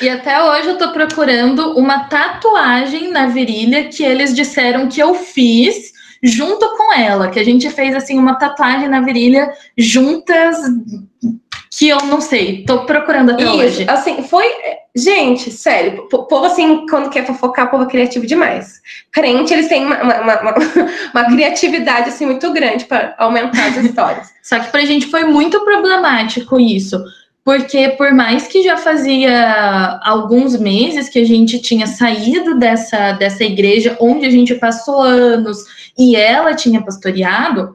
C: E até hoje eu tô procurando uma tatuagem na virilha que eles disseram que eu fiz junto com ela, que a gente fez assim uma tatuagem na virilha juntas que eu não sei, tô procurando até Isso, hoje.
B: Assim, foi. Gente, sério, o povo assim, quando quer fofocar, o povo é criativo demais. Crente, eles têm uma, uma, uma, uma criatividade assim muito grande para aumentar as histórias.
C: Só que pra gente foi muito problemático isso. Porque por mais que já fazia alguns meses que a gente tinha saído dessa, dessa igreja onde a gente passou anos e ela tinha pastoreado,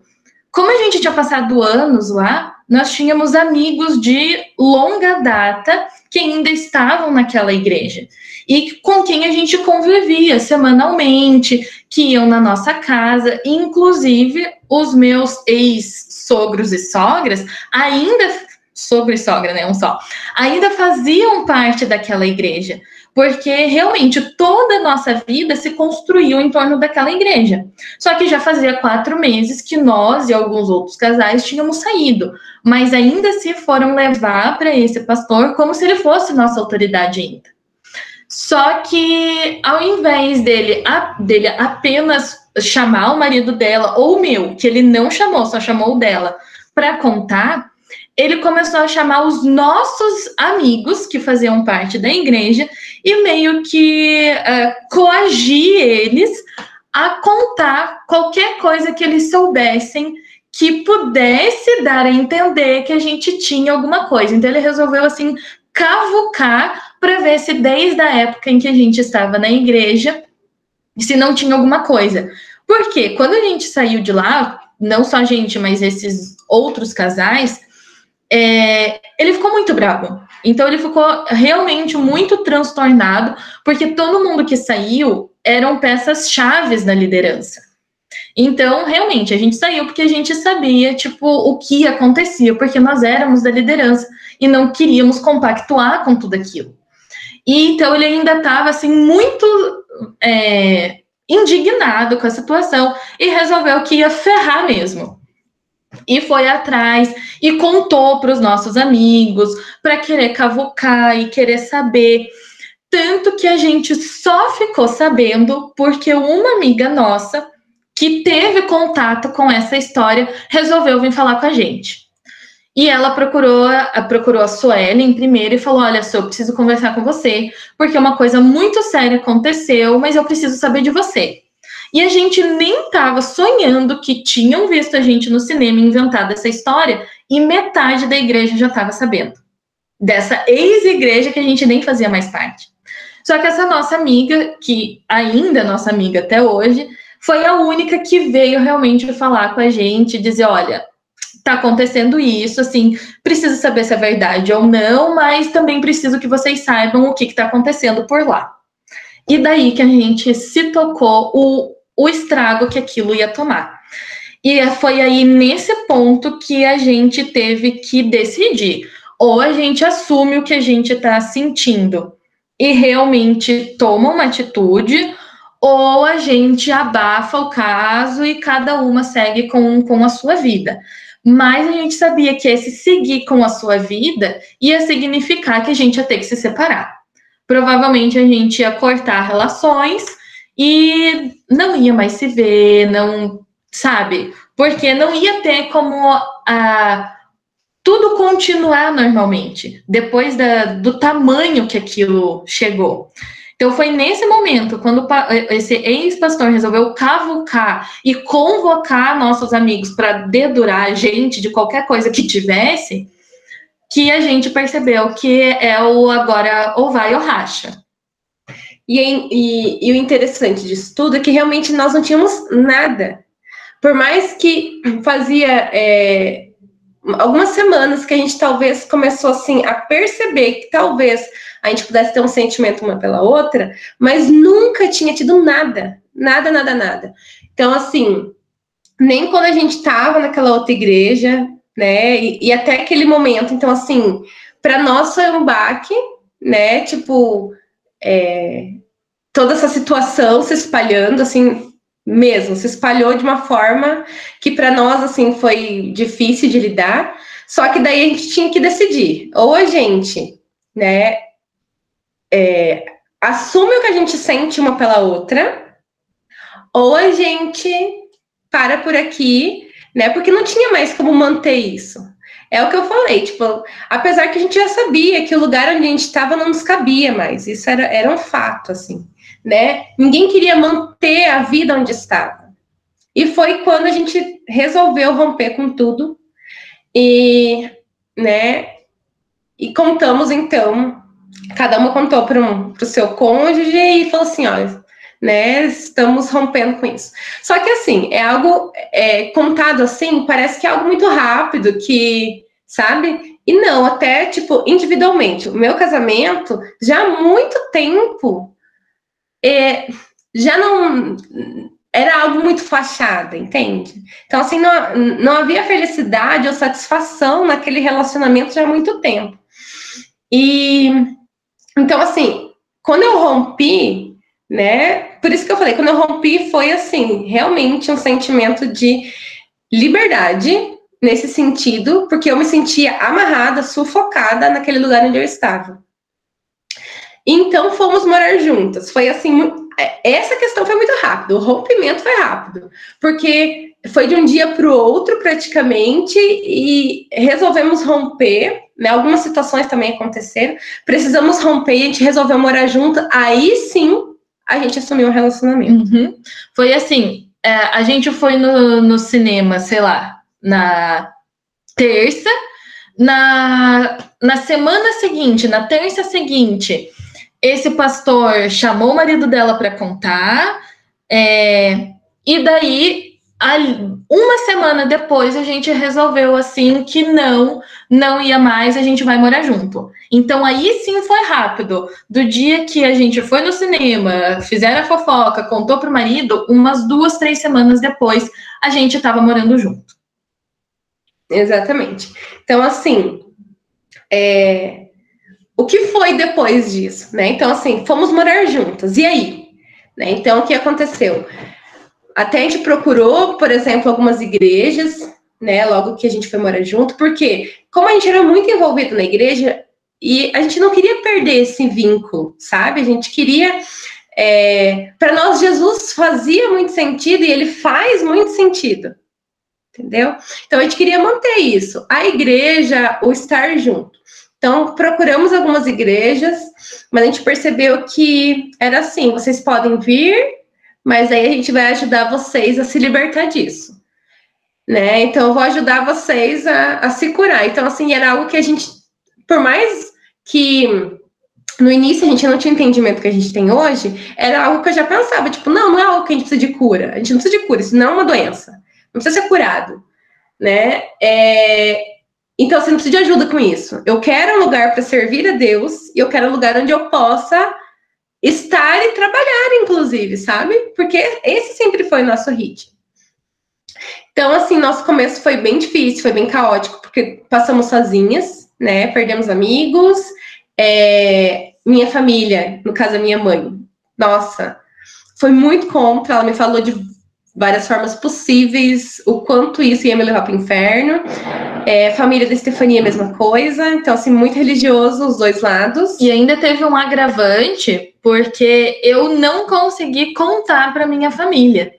C: como a gente tinha passado anos lá, nós tínhamos amigos de longa data que ainda estavam naquela igreja e com quem a gente convivia semanalmente, que iam na nossa casa, inclusive os meus ex-sogros e sogras ainda sobre sogra, né? Um só. Ainda faziam parte daquela igreja, porque realmente toda a nossa vida se construiu em torno daquela igreja. Só que já fazia quatro meses que nós e alguns outros casais tínhamos saído, mas ainda se foram levar para esse pastor como se ele fosse nossa autoridade ainda. Só que ao invés dele, a, dele apenas chamar o marido dela ou o meu, que ele não chamou, só chamou o dela, para contar, ele começou a chamar os nossos amigos que faziam parte da igreja e meio que uh, coagir eles a contar qualquer coisa que eles soubessem que pudesse dar a entender que a gente tinha alguma coisa. Então ele resolveu assim cavucar para ver se desde a época em que a gente estava na igreja se não tinha alguma coisa. Porque quando a gente saiu de lá, não só a gente, mas esses outros casais, é, ele ficou muito bravo. Então ele ficou realmente muito transtornado, porque todo mundo que saiu eram peças chaves da liderança. Então, realmente, a gente saiu porque a gente sabia, tipo, o que acontecia, porque nós éramos da liderança e não queríamos compactuar com tudo aquilo. E então ele ainda estava assim muito é, indignado com a situação e resolveu que ia ferrar mesmo e foi atrás e contou para os nossos amigos para querer cavucar e querer saber. Tanto que a gente só ficou sabendo porque uma amiga nossa que teve contato com essa história resolveu vir falar com a gente. E ela procurou, procurou a Suelen primeiro e falou: Olha, só, eu preciso conversar com você, porque uma coisa muito séria aconteceu, mas eu preciso saber de você. E a gente nem estava sonhando que tinham visto a gente no cinema inventado essa história e metade da igreja já estava sabendo. Dessa ex-igreja que a gente nem fazia mais parte. Só que essa nossa amiga, que ainda é nossa amiga até hoje, foi a única que veio realmente falar com a gente, dizer, olha, tá acontecendo isso, assim, preciso saber se é verdade ou não, mas também preciso que vocês saibam o que está acontecendo por lá. E daí que a gente se tocou o o estrago que aquilo ia tomar. E foi aí nesse ponto que a gente teve que decidir. Ou a gente assume o que a gente está sentindo e realmente toma uma atitude, ou a gente abafa o caso e cada uma segue com, com a sua vida. Mas a gente sabia que esse seguir com a sua vida ia significar que a gente ia ter que se separar. Provavelmente a gente ia cortar relações e não ia mais se ver, não sabe? Porque não ia ter como a tudo continuar normalmente, depois da, do tamanho que aquilo chegou. Então foi nesse momento, quando esse ex-pastor resolveu cavucar e convocar nossos amigos para dedurar a gente de qualquer coisa que tivesse, que a gente percebeu que é o agora ou vai ou racha.
B: E, e, e o interessante disso tudo é que realmente nós não tínhamos nada. Por mais que fazia é, algumas semanas que a gente talvez começou assim a perceber que talvez a gente pudesse ter um sentimento uma pela outra, mas nunca tinha tido nada, nada, nada, nada. Então, assim, nem quando a gente estava naquela outra igreja, né, e, e até aquele momento, então, assim, para nós foi um baque, né, tipo, é, toda essa situação se espalhando, assim, mesmo, se espalhou de uma forma que para nós, assim, foi difícil de lidar, só que daí a gente tinha que decidir, ou a gente, né, é, assume o que a gente sente uma pela outra, ou a gente para por aqui, né? Porque não tinha mais como manter isso. É o que eu falei, tipo, apesar que a gente já sabia que o lugar onde a gente estava não nos cabia mais, isso era, era um fato, assim, né? Ninguém queria manter a vida onde estava. E foi quando a gente resolveu romper com tudo e, né? E contamos então cada uma contou para um, o seu cônjuge e falou assim: olha, né, estamos rompendo com isso. Só que assim, é algo é, contado assim, parece que é algo muito rápido, que, sabe? E não, até tipo, individualmente. O meu casamento, já há muito tempo, é, já não era algo muito fachada, entende? Então, assim, não, não havia felicidade ou satisfação naquele relacionamento já há muito tempo. E então, assim, quando eu rompi, né? Por isso que eu falei, quando eu rompi, foi assim, realmente um sentimento de liberdade nesse sentido, porque eu me sentia amarrada, sufocada naquele lugar onde eu estava. Então fomos morar juntas. Foi assim, é, essa questão foi muito rápida, o rompimento foi rápido, porque foi de um dia para o outro praticamente e resolvemos romper né? Algumas situações também aconteceram. Precisamos romper e a gente resolveu morar junto. Aí sim a gente assumiu um relacionamento.
C: Uhum. Foi assim: é, a gente foi no, no cinema, sei lá, na terça. Na, na semana seguinte, na terça seguinte, esse pastor chamou o marido dela para contar. É, e daí uma semana depois a gente resolveu assim que não, não ia mais, a gente vai morar junto. Então aí sim foi rápido. Do dia que a gente foi no cinema, fizeram a fofoca, contou pro marido, umas duas, três semanas depois a gente estava morando junto.
B: Exatamente. Então assim, é... o que foi depois disso, né? Então assim, fomos morar juntas. E aí? Né? Então o que aconteceu? Até a gente procurou, por exemplo, algumas igrejas, né, logo que a gente foi morar junto, porque como a gente era muito envolvido na igreja e a gente não queria perder esse vínculo, sabe? A gente queria é, para nós Jesus fazia muito sentido e ele faz muito sentido. Entendeu? Então a gente queria manter isso, a igreja, o estar junto. Então procuramos algumas igrejas, mas a gente percebeu que era assim, vocês podem vir, mas aí a gente vai ajudar vocês a se libertar disso. Né? Então, eu vou ajudar vocês a, a se curar. Então, assim, era algo que a gente, por mais que no início a gente não tinha entendimento que a gente tem hoje, era algo que eu já pensava, tipo, não, não é algo que a gente precisa de cura. A gente não precisa de cura, isso não é uma doença. Não precisa ser curado, né? É... Então, você não precisa de ajuda com isso. Eu quero um lugar para servir a Deus e eu quero um lugar onde eu possa estar e trabalhar, inclusive, sabe? Porque esse sempre foi nosso ritmo. Então, assim, nosso começo foi bem difícil, foi bem caótico, porque passamos sozinhas, né? Perdemos amigos, é, minha família, no caso a minha mãe, nossa, foi muito contra, ela me falou de várias formas possíveis, o quanto isso ia me levar para o inferno. É, família da Estefania, a mesma coisa. Então, assim, muito religioso os dois lados.
C: E ainda teve um agravante, porque eu não consegui contar para minha família.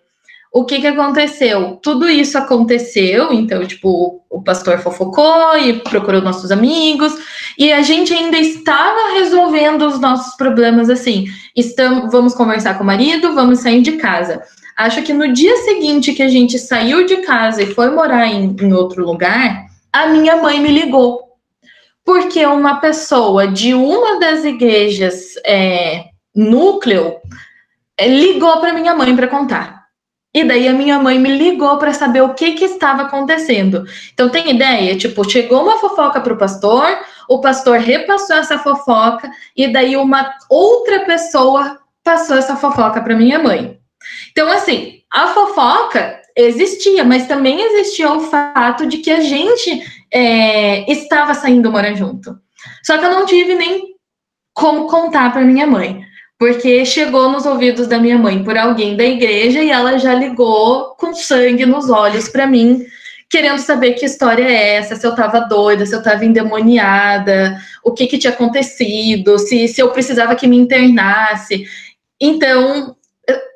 C: o que que aconteceu? Tudo isso aconteceu, então, tipo, o pastor fofocou e procurou nossos amigos, e a gente ainda estava resolvendo os nossos problemas assim. Estamos, vamos conversar com o marido, vamos sair de casa. Acho que no dia seguinte que a gente saiu de casa e foi morar em, em outro lugar, a minha mãe me ligou. Porque uma pessoa de uma das igrejas é, núcleo é, ligou para minha mãe para contar. E daí a minha mãe me ligou para saber o que, que estava acontecendo. Então tem ideia? Tipo, chegou uma fofoca para o pastor, o pastor repassou essa fofoca, e daí uma outra pessoa passou essa fofoca para minha mãe. Então, assim, a fofoca existia, mas também existia o fato de que a gente é, estava saindo morar junto. Só que eu não tive nem como contar para minha mãe porque chegou nos ouvidos da minha mãe por alguém da igreja e ela já ligou com sangue nos olhos para mim, querendo saber que história é essa, se eu estava doida, se eu estava endemoniada, o que, que tinha acontecido, se, se eu precisava que me internasse. Então,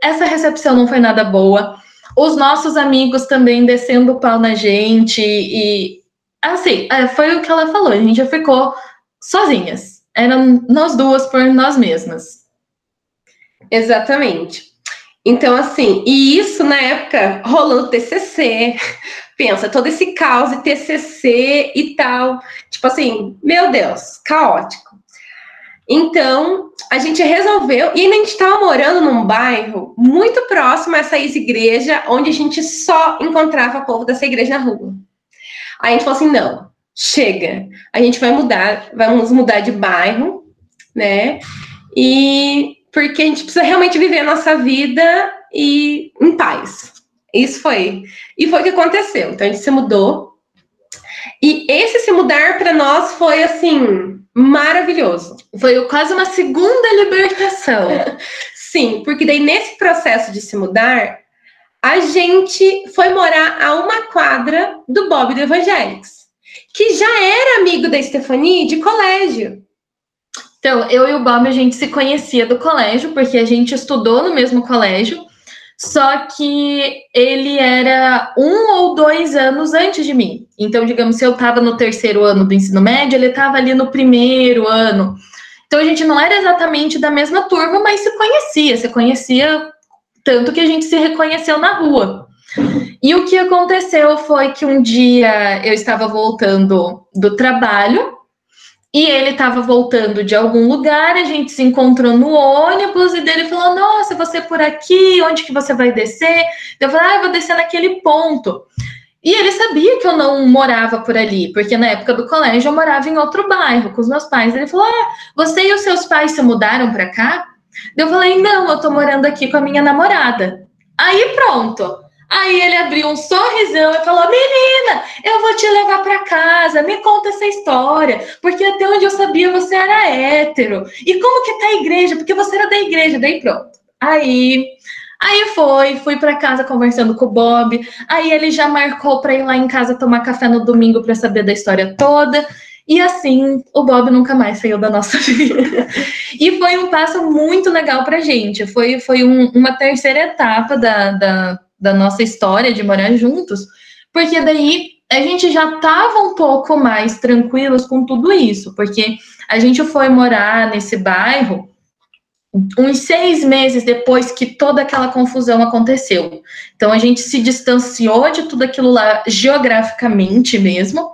C: essa recepção não foi nada boa. Os nossos amigos também descendo o pau na gente e assim, é, foi o que ela falou, a gente já ficou sozinhas. Eram nós duas por nós mesmas.
B: Exatamente. Então, assim, e isso na época rolando TCC, pensa, todo esse caos de TCC e tal, tipo assim, meu Deus, caótico. Então, a gente resolveu, e a gente estava morando num bairro muito próximo a essa igreja, onde a gente só encontrava povo dessa igreja na rua. Aí a gente falou assim: não, chega, a gente vai mudar, vamos mudar de bairro, né? E porque a gente precisa realmente viver a nossa vida e em paz. Isso foi. E foi o que aconteceu. Então a gente se mudou. E esse se mudar para nós foi assim maravilhoso.
C: Foi quase uma segunda libertação.
B: Sim, porque daí nesse processo de se mudar, a gente foi morar a uma quadra do Bob do Evangelics, que já era amigo da Stephanie de colégio.
C: Então, eu e o Bob, a gente se conhecia do colégio, porque a gente estudou no mesmo colégio, só que ele era um ou dois anos antes de mim. Então, digamos, se eu estava no terceiro ano do ensino médio, ele estava ali no primeiro ano. Então, a gente não era exatamente da mesma turma, mas se conhecia, se conhecia tanto que a gente se reconheceu na rua. E o que aconteceu foi que um dia eu estava voltando do trabalho e ele estava voltando de algum lugar, a gente se encontrou no ônibus e dele falou: Nossa, você é por aqui, onde que você vai descer? Eu falei: Ah, eu vou descer naquele ponto. E ele sabia que eu não morava por ali, porque na época do colégio eu morava em outro bairro com os meus pais. Ele falou: Ah, você e os seus pais se mudaram para cá? Eu falei: Não, eu tô morando aqui com a minha namorada. Aí pronto. Aí ele abriu um sorrisão e falou: Menina, eu vou te levar para casa, me conta essa história, porque até onde eu sabia você era hétero. E como que tá a igreja? Porque você era da igreja, daí pronto. Aí, aí foi, fui para casa conversando com o Bob. Aí ele já marcou para ir lá em casa tomar café no domingo para saber da história toda. E assim, o Bob nunca mais saiu da nossa vida. e foi um passo muito legal pra gente. Foi, foi um, uma terceira etapa da, da da nossa história de morar juntos, porque daí a gente já estava um pouco mais tranquilos com tudo isso, porque a gente foi morar nesse bairro uns seis meses depois que toda aquela confusão aconteceu. Então a gente se distanciou de tudo aquilo lá geograficamente mesmo.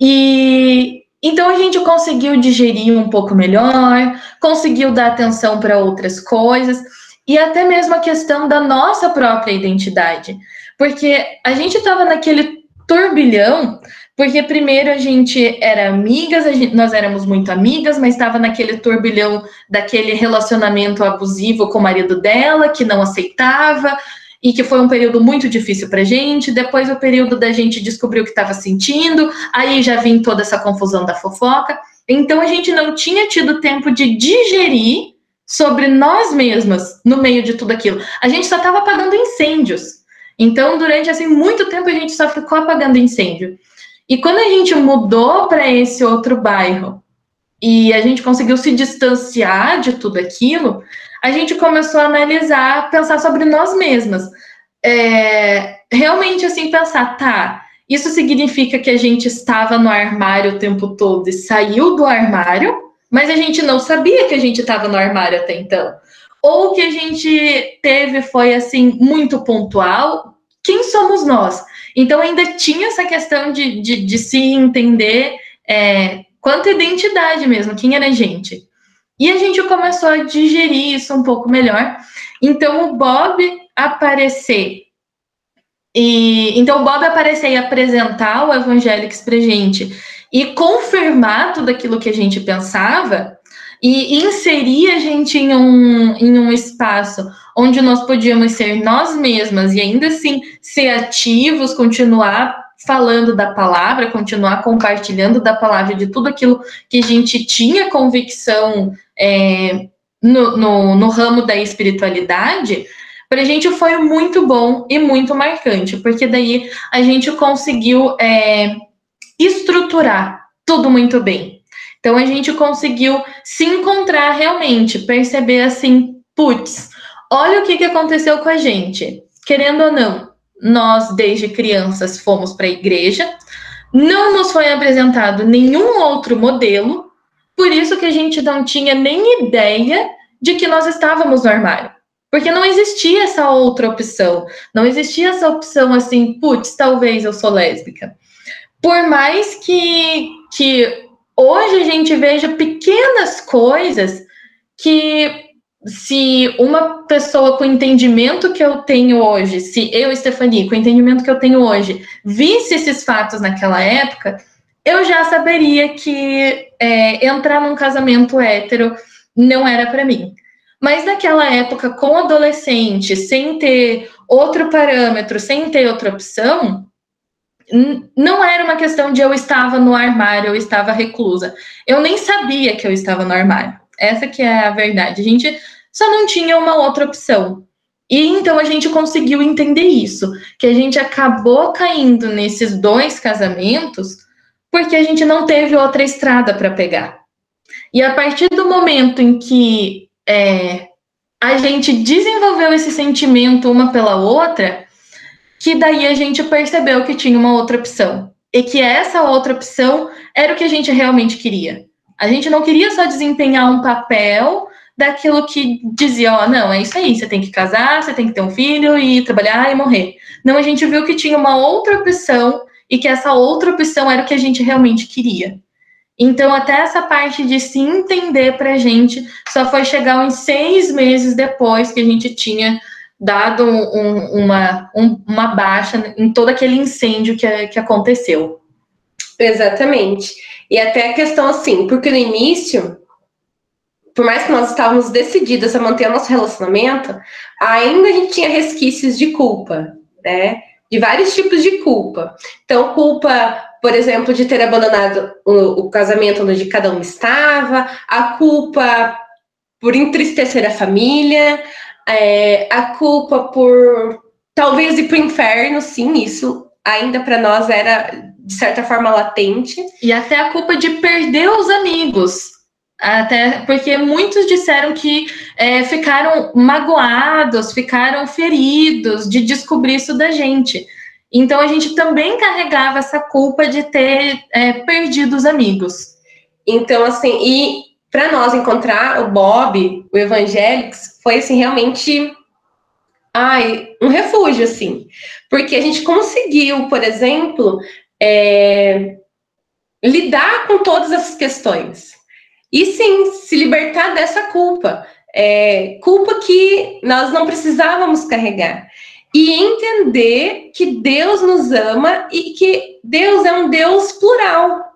C: E então a gente conseguiu digerir um pouco melhor, conseguiu dar atenção para outras coisas e até mesmo a questão da nossa própria identidade. Porque a gente estava naquele turbilhão, porque primeiro a gente era amigas, gente, nós éramos muito amigas, mas estava naquele turbilhão daquele relacionamento abusivo com o marido dela, que não aceitava, e que foi um período muito difícil para gente. Depois o período da gente descobrir o que estava sentindo, aí já vim toda essa confusão da fofoca. Então a gente não tinha tido tempo de digerir sobre nós mesmas no meio de tudo aquilo. A gente só estava apagando incêndios. Então, durante assim muito tempo a gente só ficou apagando incêndio. E quando a gente mudou para esse outro bairro e a gente conseguiu se distanciar de tudo aquilo, a gente começou a analisar, pensar sobre nós mesmas. é, realmente assim pensar, tá, isso significa que a gente estava no armário o tempo todo e saiu do armário, mas a gente não sabia que a gente estava no armário até então. Ou que a gente teve foi assim muito pontual. Quem somos nós? Então ainda tinha essa questão de, de, de se entender é, quanto identidade mesmo, quem era a gente. E a gente começou a digerir isso um pouco melhor. Então o Bob aparecer e então o Bob aparecer e apresentar o Evangelics pra gente e confirmar tudo aquilo que a gente pensava e inserir a gente em um, em um espaço onde nós podíamos ser nós mesmas e ainda assim ser ativos, continuar falando da palavra, continuar compartilhando da palavra de tudo aquilo que a gente tinha convicção é, no, no, no ramo da espiritualidade, para a gente foi muito bom e muito marcante, porque daí a gente conseguiu é, estruturar tudo muito bem. Então a gente conseguiu se encontrar realmente, perceber assim, putz, olha o que, que aconteceu com a gente. Querendo ou não, nós desde crianças fomos para a igreja, não nos foi apresentado nenhum outro modelo, por isso que a gente não tinha nem ideia de que nós estávamos no armário. Porque não existia essa outra opção. Não existia essa opção assim, putz, talvez eu sou lésbica. Por mais que, que hoje a gente veja pequenas coisas que se uma pessoa com o entendimento que eu tenho hoje, se eu, Stephanie, com o entendimento que eu tenho hoje, visse esses fatos naquela época, eu já saberia que é, entrar num casamento hétero não era para mim. Mas naquela época, com adolescente, sem ter outro parâmetro, sem ter outra opção, não era uma questão de eu estava no armário, eu estava reclusa. Eu nem sabia que eu estava no armário. Essa que é a verdade. A gente só não tinha uma outra opção. E então a gente conseguiu entender isso, que a gente acabou caindo nesses dois casamentos porque a gente não teve outra estrada para pegar. E a partir do momento em que é, a gente desenvolveu esse sentimento uma pela outra, que daí a gente percebeu que tinha uma outra opção. E que essa outra opção era o que a gente realmente queria. A gente não queria só desempenhar um papel daquilo que dizia, ó, oh, não, é isso aí, você tem que casar, você tem que ter um filho e trabalhar e morrer. Não, a gente viu que tinha uma outra opção e que essa outra opção era o que a gente realmente queria. Então, até essa parte de se entender para a gente só foi chegar uns seis meses depois que a gente tinha dado um, uma, um, uma baixa em todo aquele incêndio que, que aconteceu.
B: Exatamente. E até a questão assim, porque no início, por mais que nós estávamos decididas a manter o nosso relacionamento, ainda a gente tinha resquícios de culpa, né? De vários tipos de culpa. Então, culpa por exemplo, de ter abandonado o, o casamento onde cada um estava, a culpa por entristecer a família, é, a culpa por talvez ir para o inferno, sim, isso ainda para nós era de certa forma latente.
C: E até a culpa de perder os amigos. Até porque muitos disseram que é, ficaram magoados, ficaram feridos de descobrir isso da gente. Então a gente também carregava essa culpa de ter é, perdido os amigos.
B: Então, assim, e para nós encontrar o Bob, o Evangelics, foi assim, realmente ai, um refúgio, assim. Porque a gente conseguiu, por exemplo, é, lidar com todas essas questões. E sim, se libertar dessa culpa. É, culpa que nós não precisávamos carregar e entender que Deus nos ama e que Deus é um Deus plural,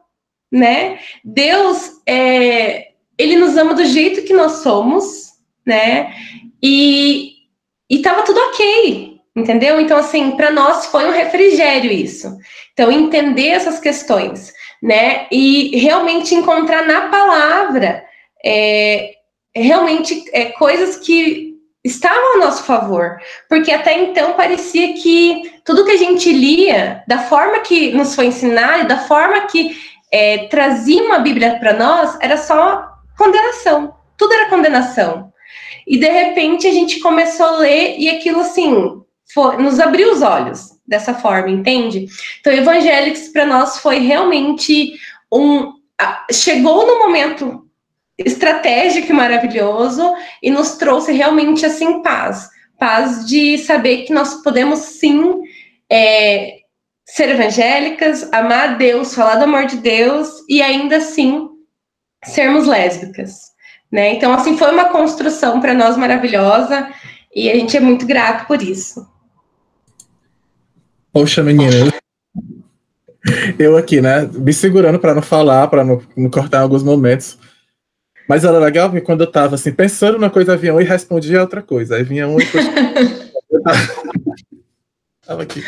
B: né? Deus é, ele nos ama do jeito que nós somos, né? E e tava tudo ok, entendeu? Então assim, para nós foi um refrigério isso. Então entender essas questões, né? E realmente encontrar na palavra é, realmente é, coisas que estavam a nosso favor, porque até então parecia que tudo que a gente lia, da forma que nos foi ensinado, da forma que é, trazia uma Bíblia para nós, era só condenação. Tudo era condenação. E de repente a gente começou a ler e aquilo assim foi, nos abriu os olhos dessa forma, entende? Então, Evangélicos para nós foi realmente um. Chegou no momento estratégico e maravilhoso e nos trouxe realmente assim paz. Paz de saber que nós podemos sim é, ser evangélicas, amar a Deus, falar do amor de Deus e ainda assim sermos lésbicas. Né? Então, assim, foi uma construção para nós maravilhosa e a gente é muito grato por isso.
A: Poxa, menina. Eu aqui, né, me segurando para não falar, para não, não, cortar alguns momentos. Mas era legal porque quando eu tava assim, pensando na coisa, vinha um e respondia outra coisa. Aí vinha um e eu tava aqui.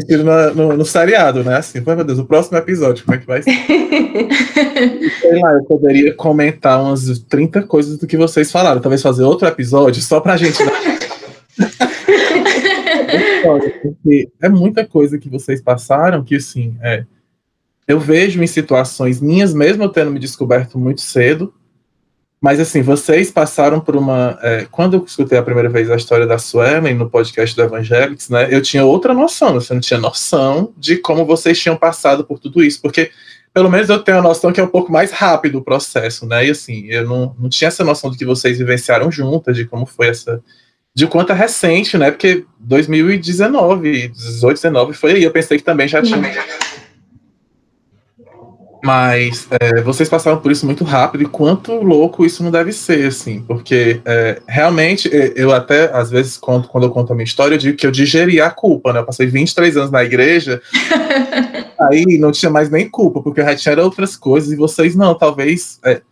A: Sentindo no, no, no, seriado, né? Assim, meu Deus, o próximo episódio, como é que vai ser? Sei lá, eu poderia comentar umas 30 coisas do que vocês falaram. Talvez fazer outro episódio só pra gente. Né? porque é muita coisa que vocês passaram que, assim, é, eu vejo em situações minhas, mesmo eu tendo me descoberto muito cedo, mas, assim, vocês passaram por uma. É, quando eu escutei a primeira vez a história da Suelen no podcast do Evangelics, né, eu tinha outra noção, você não tinha noção de como vocês tinham passado por tudo isso, porque pelo menos eu tenho a noção que é um pouco mais rápido o processo, né? E assim, eu não, não tinha essa noção de que vocês vivenciaram juntas, de como foi essa de quanto é recente, né? Porque 2019, 18, 19 foi aí. Eu pensei que também já tinha. Mas é, vocês passaram por isso muito rápido e quanto louco isso não deve ser, assim, porque é, realmente eu até, às vezes, quando, quando eu conto a minha história, eu digo que eu digeri a culpa, né? Eu passei 23 anos na igreja, aí não tinha mais nem culpa, porque eu já tinha outras coisas e vocês não, talvez. É,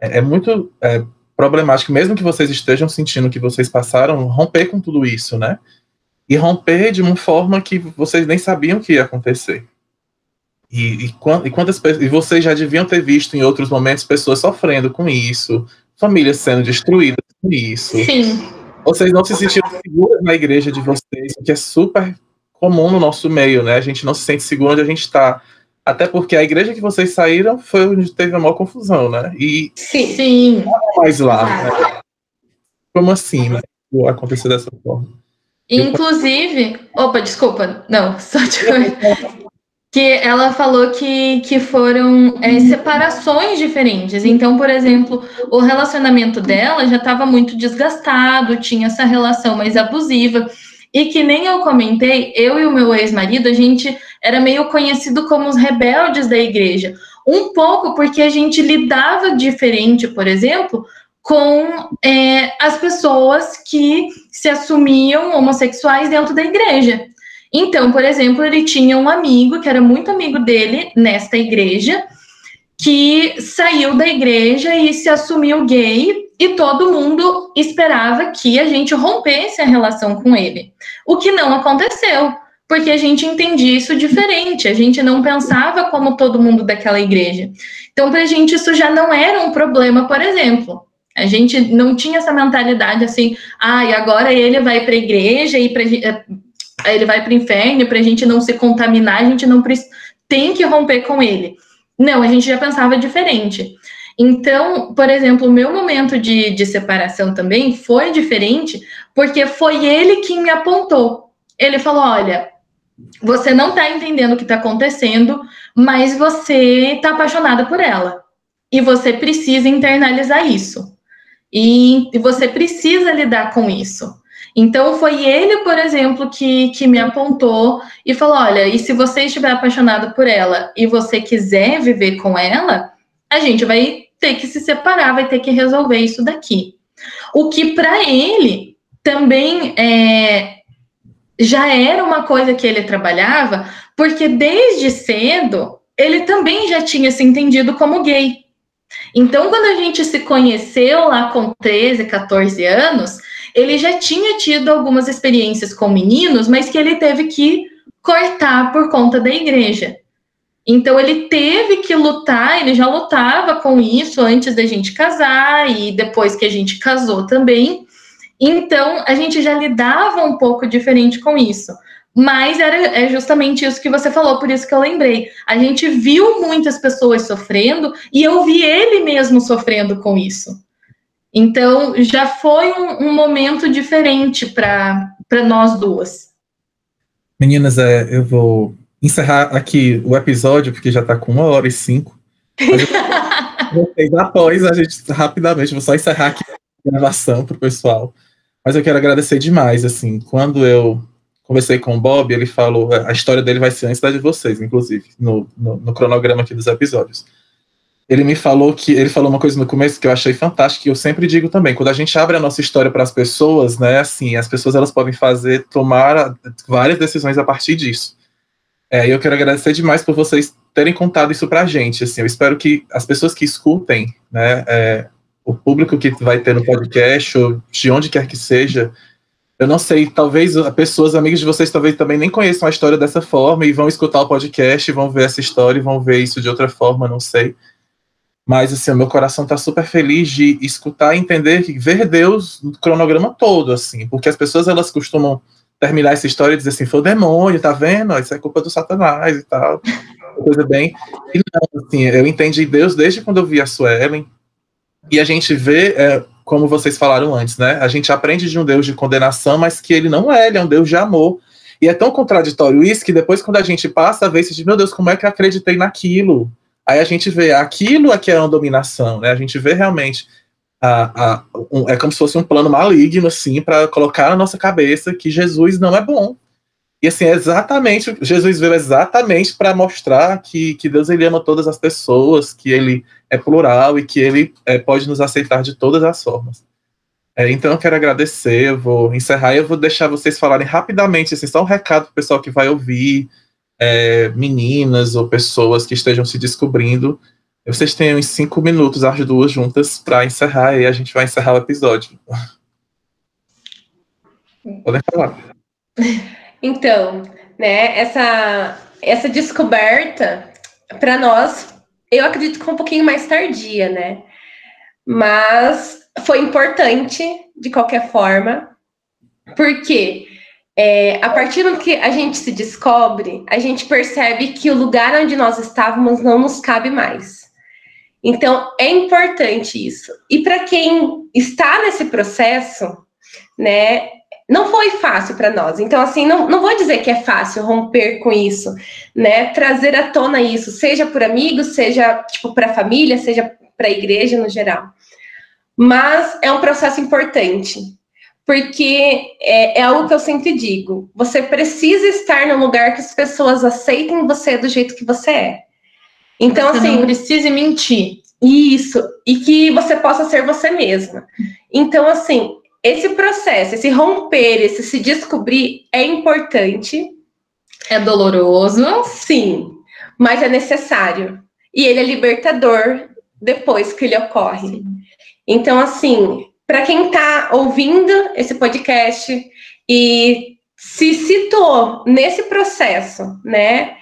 A: é, é muito é, problemático, mesmo que vocês estejam sentindo que vocês passaram, romper com tudo isso, né? E romper de uma forma que vocês nem sabiam que ia acontecer. E, e, e quantas e vocês já deviam ter visto em outros momentos pessoas sofrendo com isso, famílias sendo destruídas com isso.
C: Sim.
A: Vocês não se sentiram seguras na igreja de vocês, o que é super comum no nosso meio, né? A gente não se sente seguro onde a gente está. Até porque a igreja que vocês saíram foi onde teve a maior confusão, né? E
C: sim, sim.
A: mais lá. Né? Como assim, né? Acontecer dessa forma.
C: Inclusive, opa, desculpa, não, só de que ela falou que, que foram é, separações diferentes. Então, por exemplo, o relacionamento dela já estava muito desgastado, tinha essa relação mais abusiva. E que nem eu comentei, eu e o meu ex-marido, a gente era meio conhecido como os rebeldes da igreja. Um pouco porque a gente lidava diferente, por exemplo, com é, as pessoas que se assumiam homossexuais dentro da igreja. Então, por exemplo, ele tinha um amigo que era muito amigo dele nesta igreja, que saiu da igreja e se assumiu gay e todo mundo esperava que a gente rompesse a relação com ele. O que não aconteceu, porque a gente entendia isso diferente, a gente não pensava como todo mundo daquela igreja. Então, para a gente, isso já não era um problema, por exemplo. A gente não tinha essa mentalidade assim, ah, e agora ele vai para a igreja e eh, ele vai para o inferno, para a gente não se contaminar, a gente não tem que romper com ele. Não, a gente já pensava diferente. Então, por exemplo, o meu momento de, de separação também foi diferente, porque foi ele quem me apontou. Ele falou: olha, você não está entendendo o que está acontecendo, mas você está apaixonada por ela. E você precisa internalizar isso. E, e você precisa lidar com isso. Então foi ele, por exemplo, que, que me apontou e falou: olha, e se você estiver apaixonado por ela e você quiser viver com ela, a gente vai ter que se separar, vai ter que resolver isso daqui. O que para ele também é, já era uma coisa que ele trabalhava, porque desde cedo ele também já tinha se entendido como gay. Então, quando a gente se conheceu lá com 13, 14 anos, ele já tinha tido algumas experiências com meninos, mas que ele teve que cortar por conta da igreja. Então ele teve que lutar, ele já lutava com isso antes da gente casar e depois que a gente casou também. Então a gente já lidava um pouco diferente com isso. Mas era é justamente isso que você falou, por isso que eu lembrei. A gente viu muitas pessoas sofrendo e eu vi ele mesmo sofrendo com isso. Então, já foi um, um momento diferente para nós duas.
A: Meninas, é, eu vou encerrar aqui o episódio, porque já está com uma hora e cinco. Vocês após a gente rapidamente, vou só encerrar aqui a gravação para o pessoal. Mas eu quero agradecer demais, assim, quando eu conversei com o Bob, ele falou, a história dele vai ser antes da de vocês, inclusive, no, no, no cronograma aqui dos episódios. Ele me falou que ele falou uma coisa no começo que eu achei fantástica, que eu sempre digo também, quando a gente abre a nossa história para as pessoas, né, assim, as pessoas elas podem fazer tomar várias decisões a partir disso. É, eu quero agradecer demais por vocês terem contado isso para a gente. Assim, eu espero que as pessoas que escutem, né, é, o público que vai ter no podcast, ou de onde quer que seja, eu não sei, talvez pessoas, amigos de vocês, talvez também nem conheçam a história dessa forma e vão escutar o podcast, vão ver essa história e vão ver isso de outra forma, não sei. Mas, assim, o meu coração está super feliz de escutar e entender, que ver Deus no cronograma todo, assim, porque as pessoas, elas costumam terminar essa história e dizer assim, foi o demônio, tá vendo? Isso é culpa do satanás e tal, coisa bem. E não, assim, eu entendi Deus desde quando eu vi a Suelen, e a gente vê, é, como vocês falaram antes, né? A gente aprende de um Deus de condenação, mas que ele não é, ele é um Deus de amor. E é tão contraditório isso que depois, quando a gente passa a ver, se diz, meu Deus, como é que eu acreditei naquilo? Aí a gente vê aquilo aqui é uma dominação, né? A gente vê realmente a, a, um, é como se fosse um plano maligno, assim, para colocar na nossa cabeça que Jesus não é bom. E assim, é exatamente, Jesus veio exatamente para mostrar que, que Deus ele ama todas as pessoas, que ele é plural e que ele é, pode nos aceitar de todas as formas. É, então eu quero agradecer, eu vou encerrar e eu vou deixar vocês falarem rapidamente, assim, só um recado para o pessoal que vai ouvir, é, meninas ou pessoas que estejam se descobrindo. Vocês têm uns cinco minutos, as duas juntas, para encerrar e a gente vai encerrar o episódio. Podem falar.
B: Então, né, essa, essa descoberta, para nós, eu acredito que foi um pouquinho mais tardia, né? Mas foi importante, de qualquer forma, porque é, a partir do que a gente se descobre, a gente percebe que o lugar onde nós estávamos não nos cabe mais. Então, é importante isso. E para quem está nesse processo, né, não foi fácil para nós. Então, assim, não, não vou dizer que é fácil romper com isso, né? Trazer à tona isso, seja por amigos, seja tipo para a família, seja para a igreja no geral. Mas é um processo importante, porque é, é, algo que eu sempre digo: você precisa estar no lugar que as pessoas aceitem você do jeito que você é. Então, você assim.
C: Não precise mentir.
B: Isso, e que você possa ser você mesma. Então, assim, esse processo, esse romper, esse se descobrir é importante.
C: É doloroso.
B: Sim, mas é necessário. E ele é libertador depois que ele ocorre. Sim. Então, assim, para quem está ouvindo esse podcast e se citou nesse processo, né?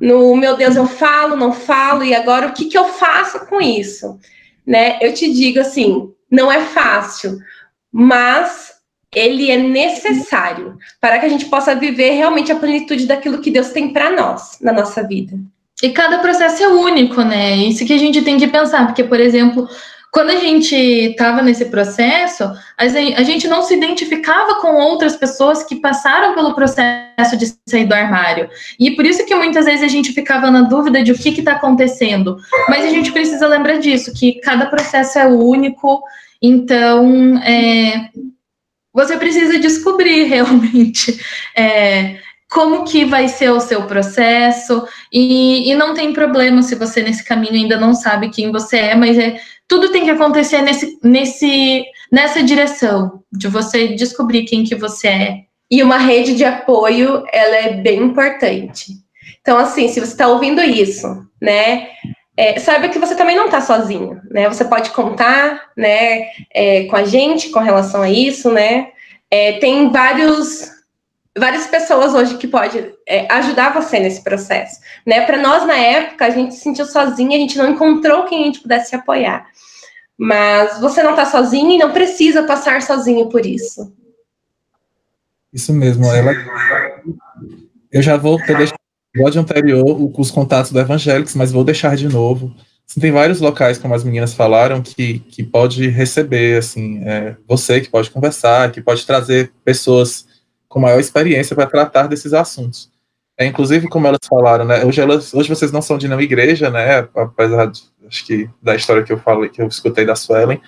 B: No meu Deus, eu falo, não falo, e agora o que, que eu faço com isso? Né? Eu te digo assim, não é fácil, mas ele é necessário para que a gente possa viver realmente a plenitude daquilo que Deus tem para nós na nossa vida.
C: E cada processo é único, né? Isso que a gente tem que pensar, porque, por exemplo, quando a gente estava nesse processo, a gente não se identificava com outras pessoas que passaram pelo processo de sair do armário. E por isso que muitas vezes a gente ficava na dúvida de o que está acontecendo. Mas a gente precisa lembrar disso, que cada processo é único, então é, você precisa descobrir realmente. É, como que vai ser o seu processo, e, e, não tem problema se você nesse caminho ainda não sabe quem você é, mas é tudo tem que acontecer nesse, nesse, nessa direção, de você descobrir quem que você é.
B: E uma rede de apoio, ela é bem importante. Então, assim, se você está ouvindo isso, né, é, saiba que você também não está sozinho, né? Você pode contar, né, é, com a gente com relação a isso, né? É, tem vários várias pessoas hoje que pode é, ajudar você nesse processo, né? Para nós na época a gente se sentiu sozinha, a gente não encontrou quem a gente pudesse apoiar. Mas você não está sozinho e não precisa passar sozinho por isso.
A: Isso mesmo. Ela... Eu já vou ter deixado no episódio anterior os contatos do Evangelics, mas vou deixar de novo. Assim, tem vários locais, como as meninas falaram, que, que pode receber, assim, é, você que pode conversar, que pode trazer pessoas com maior experiência para tratar desses assuntos. É, inclusive, como elas falaram, né, hoje, elas, hoje vocês não são de nenhuma igreja, né, apesar de, acho que, da história que eu falei, que eu escutei da Suelen,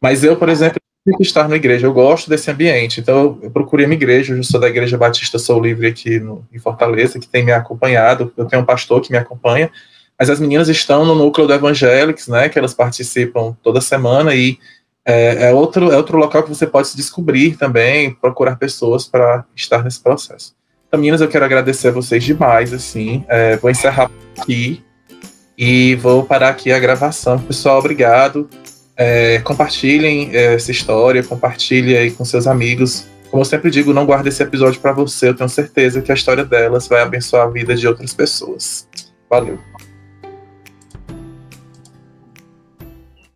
A: mas eu, por exemplo, que estar na igreja, eu gosto desse ambiente, então eu procurei uma igreja, eu sou da Igreja Batista Sou Livre aqui no, em Fortaleza, que tem me acompanhado, eu tenho um pastor que me acompanha, mas as meninas estão no núcleo do Evangelics, né, que elas participam toda semana e é, é, outro, é outro local que você pode se descobrir também, procurar pessoas para estar nesse processo. Então, meninas, eu quero agradecer a vocês demais, assim, é, vou encerrar aqui e vou parar aqui a gravação. Pessoal, obrigado. É, compartilhem é, essa história, compartilhem aí com seus amigos. Como eu sempre digo, não guarde esse episódio para você. Eu tenho certeza que a história delas vai abençoar a vida de outras pessoas. Valeu.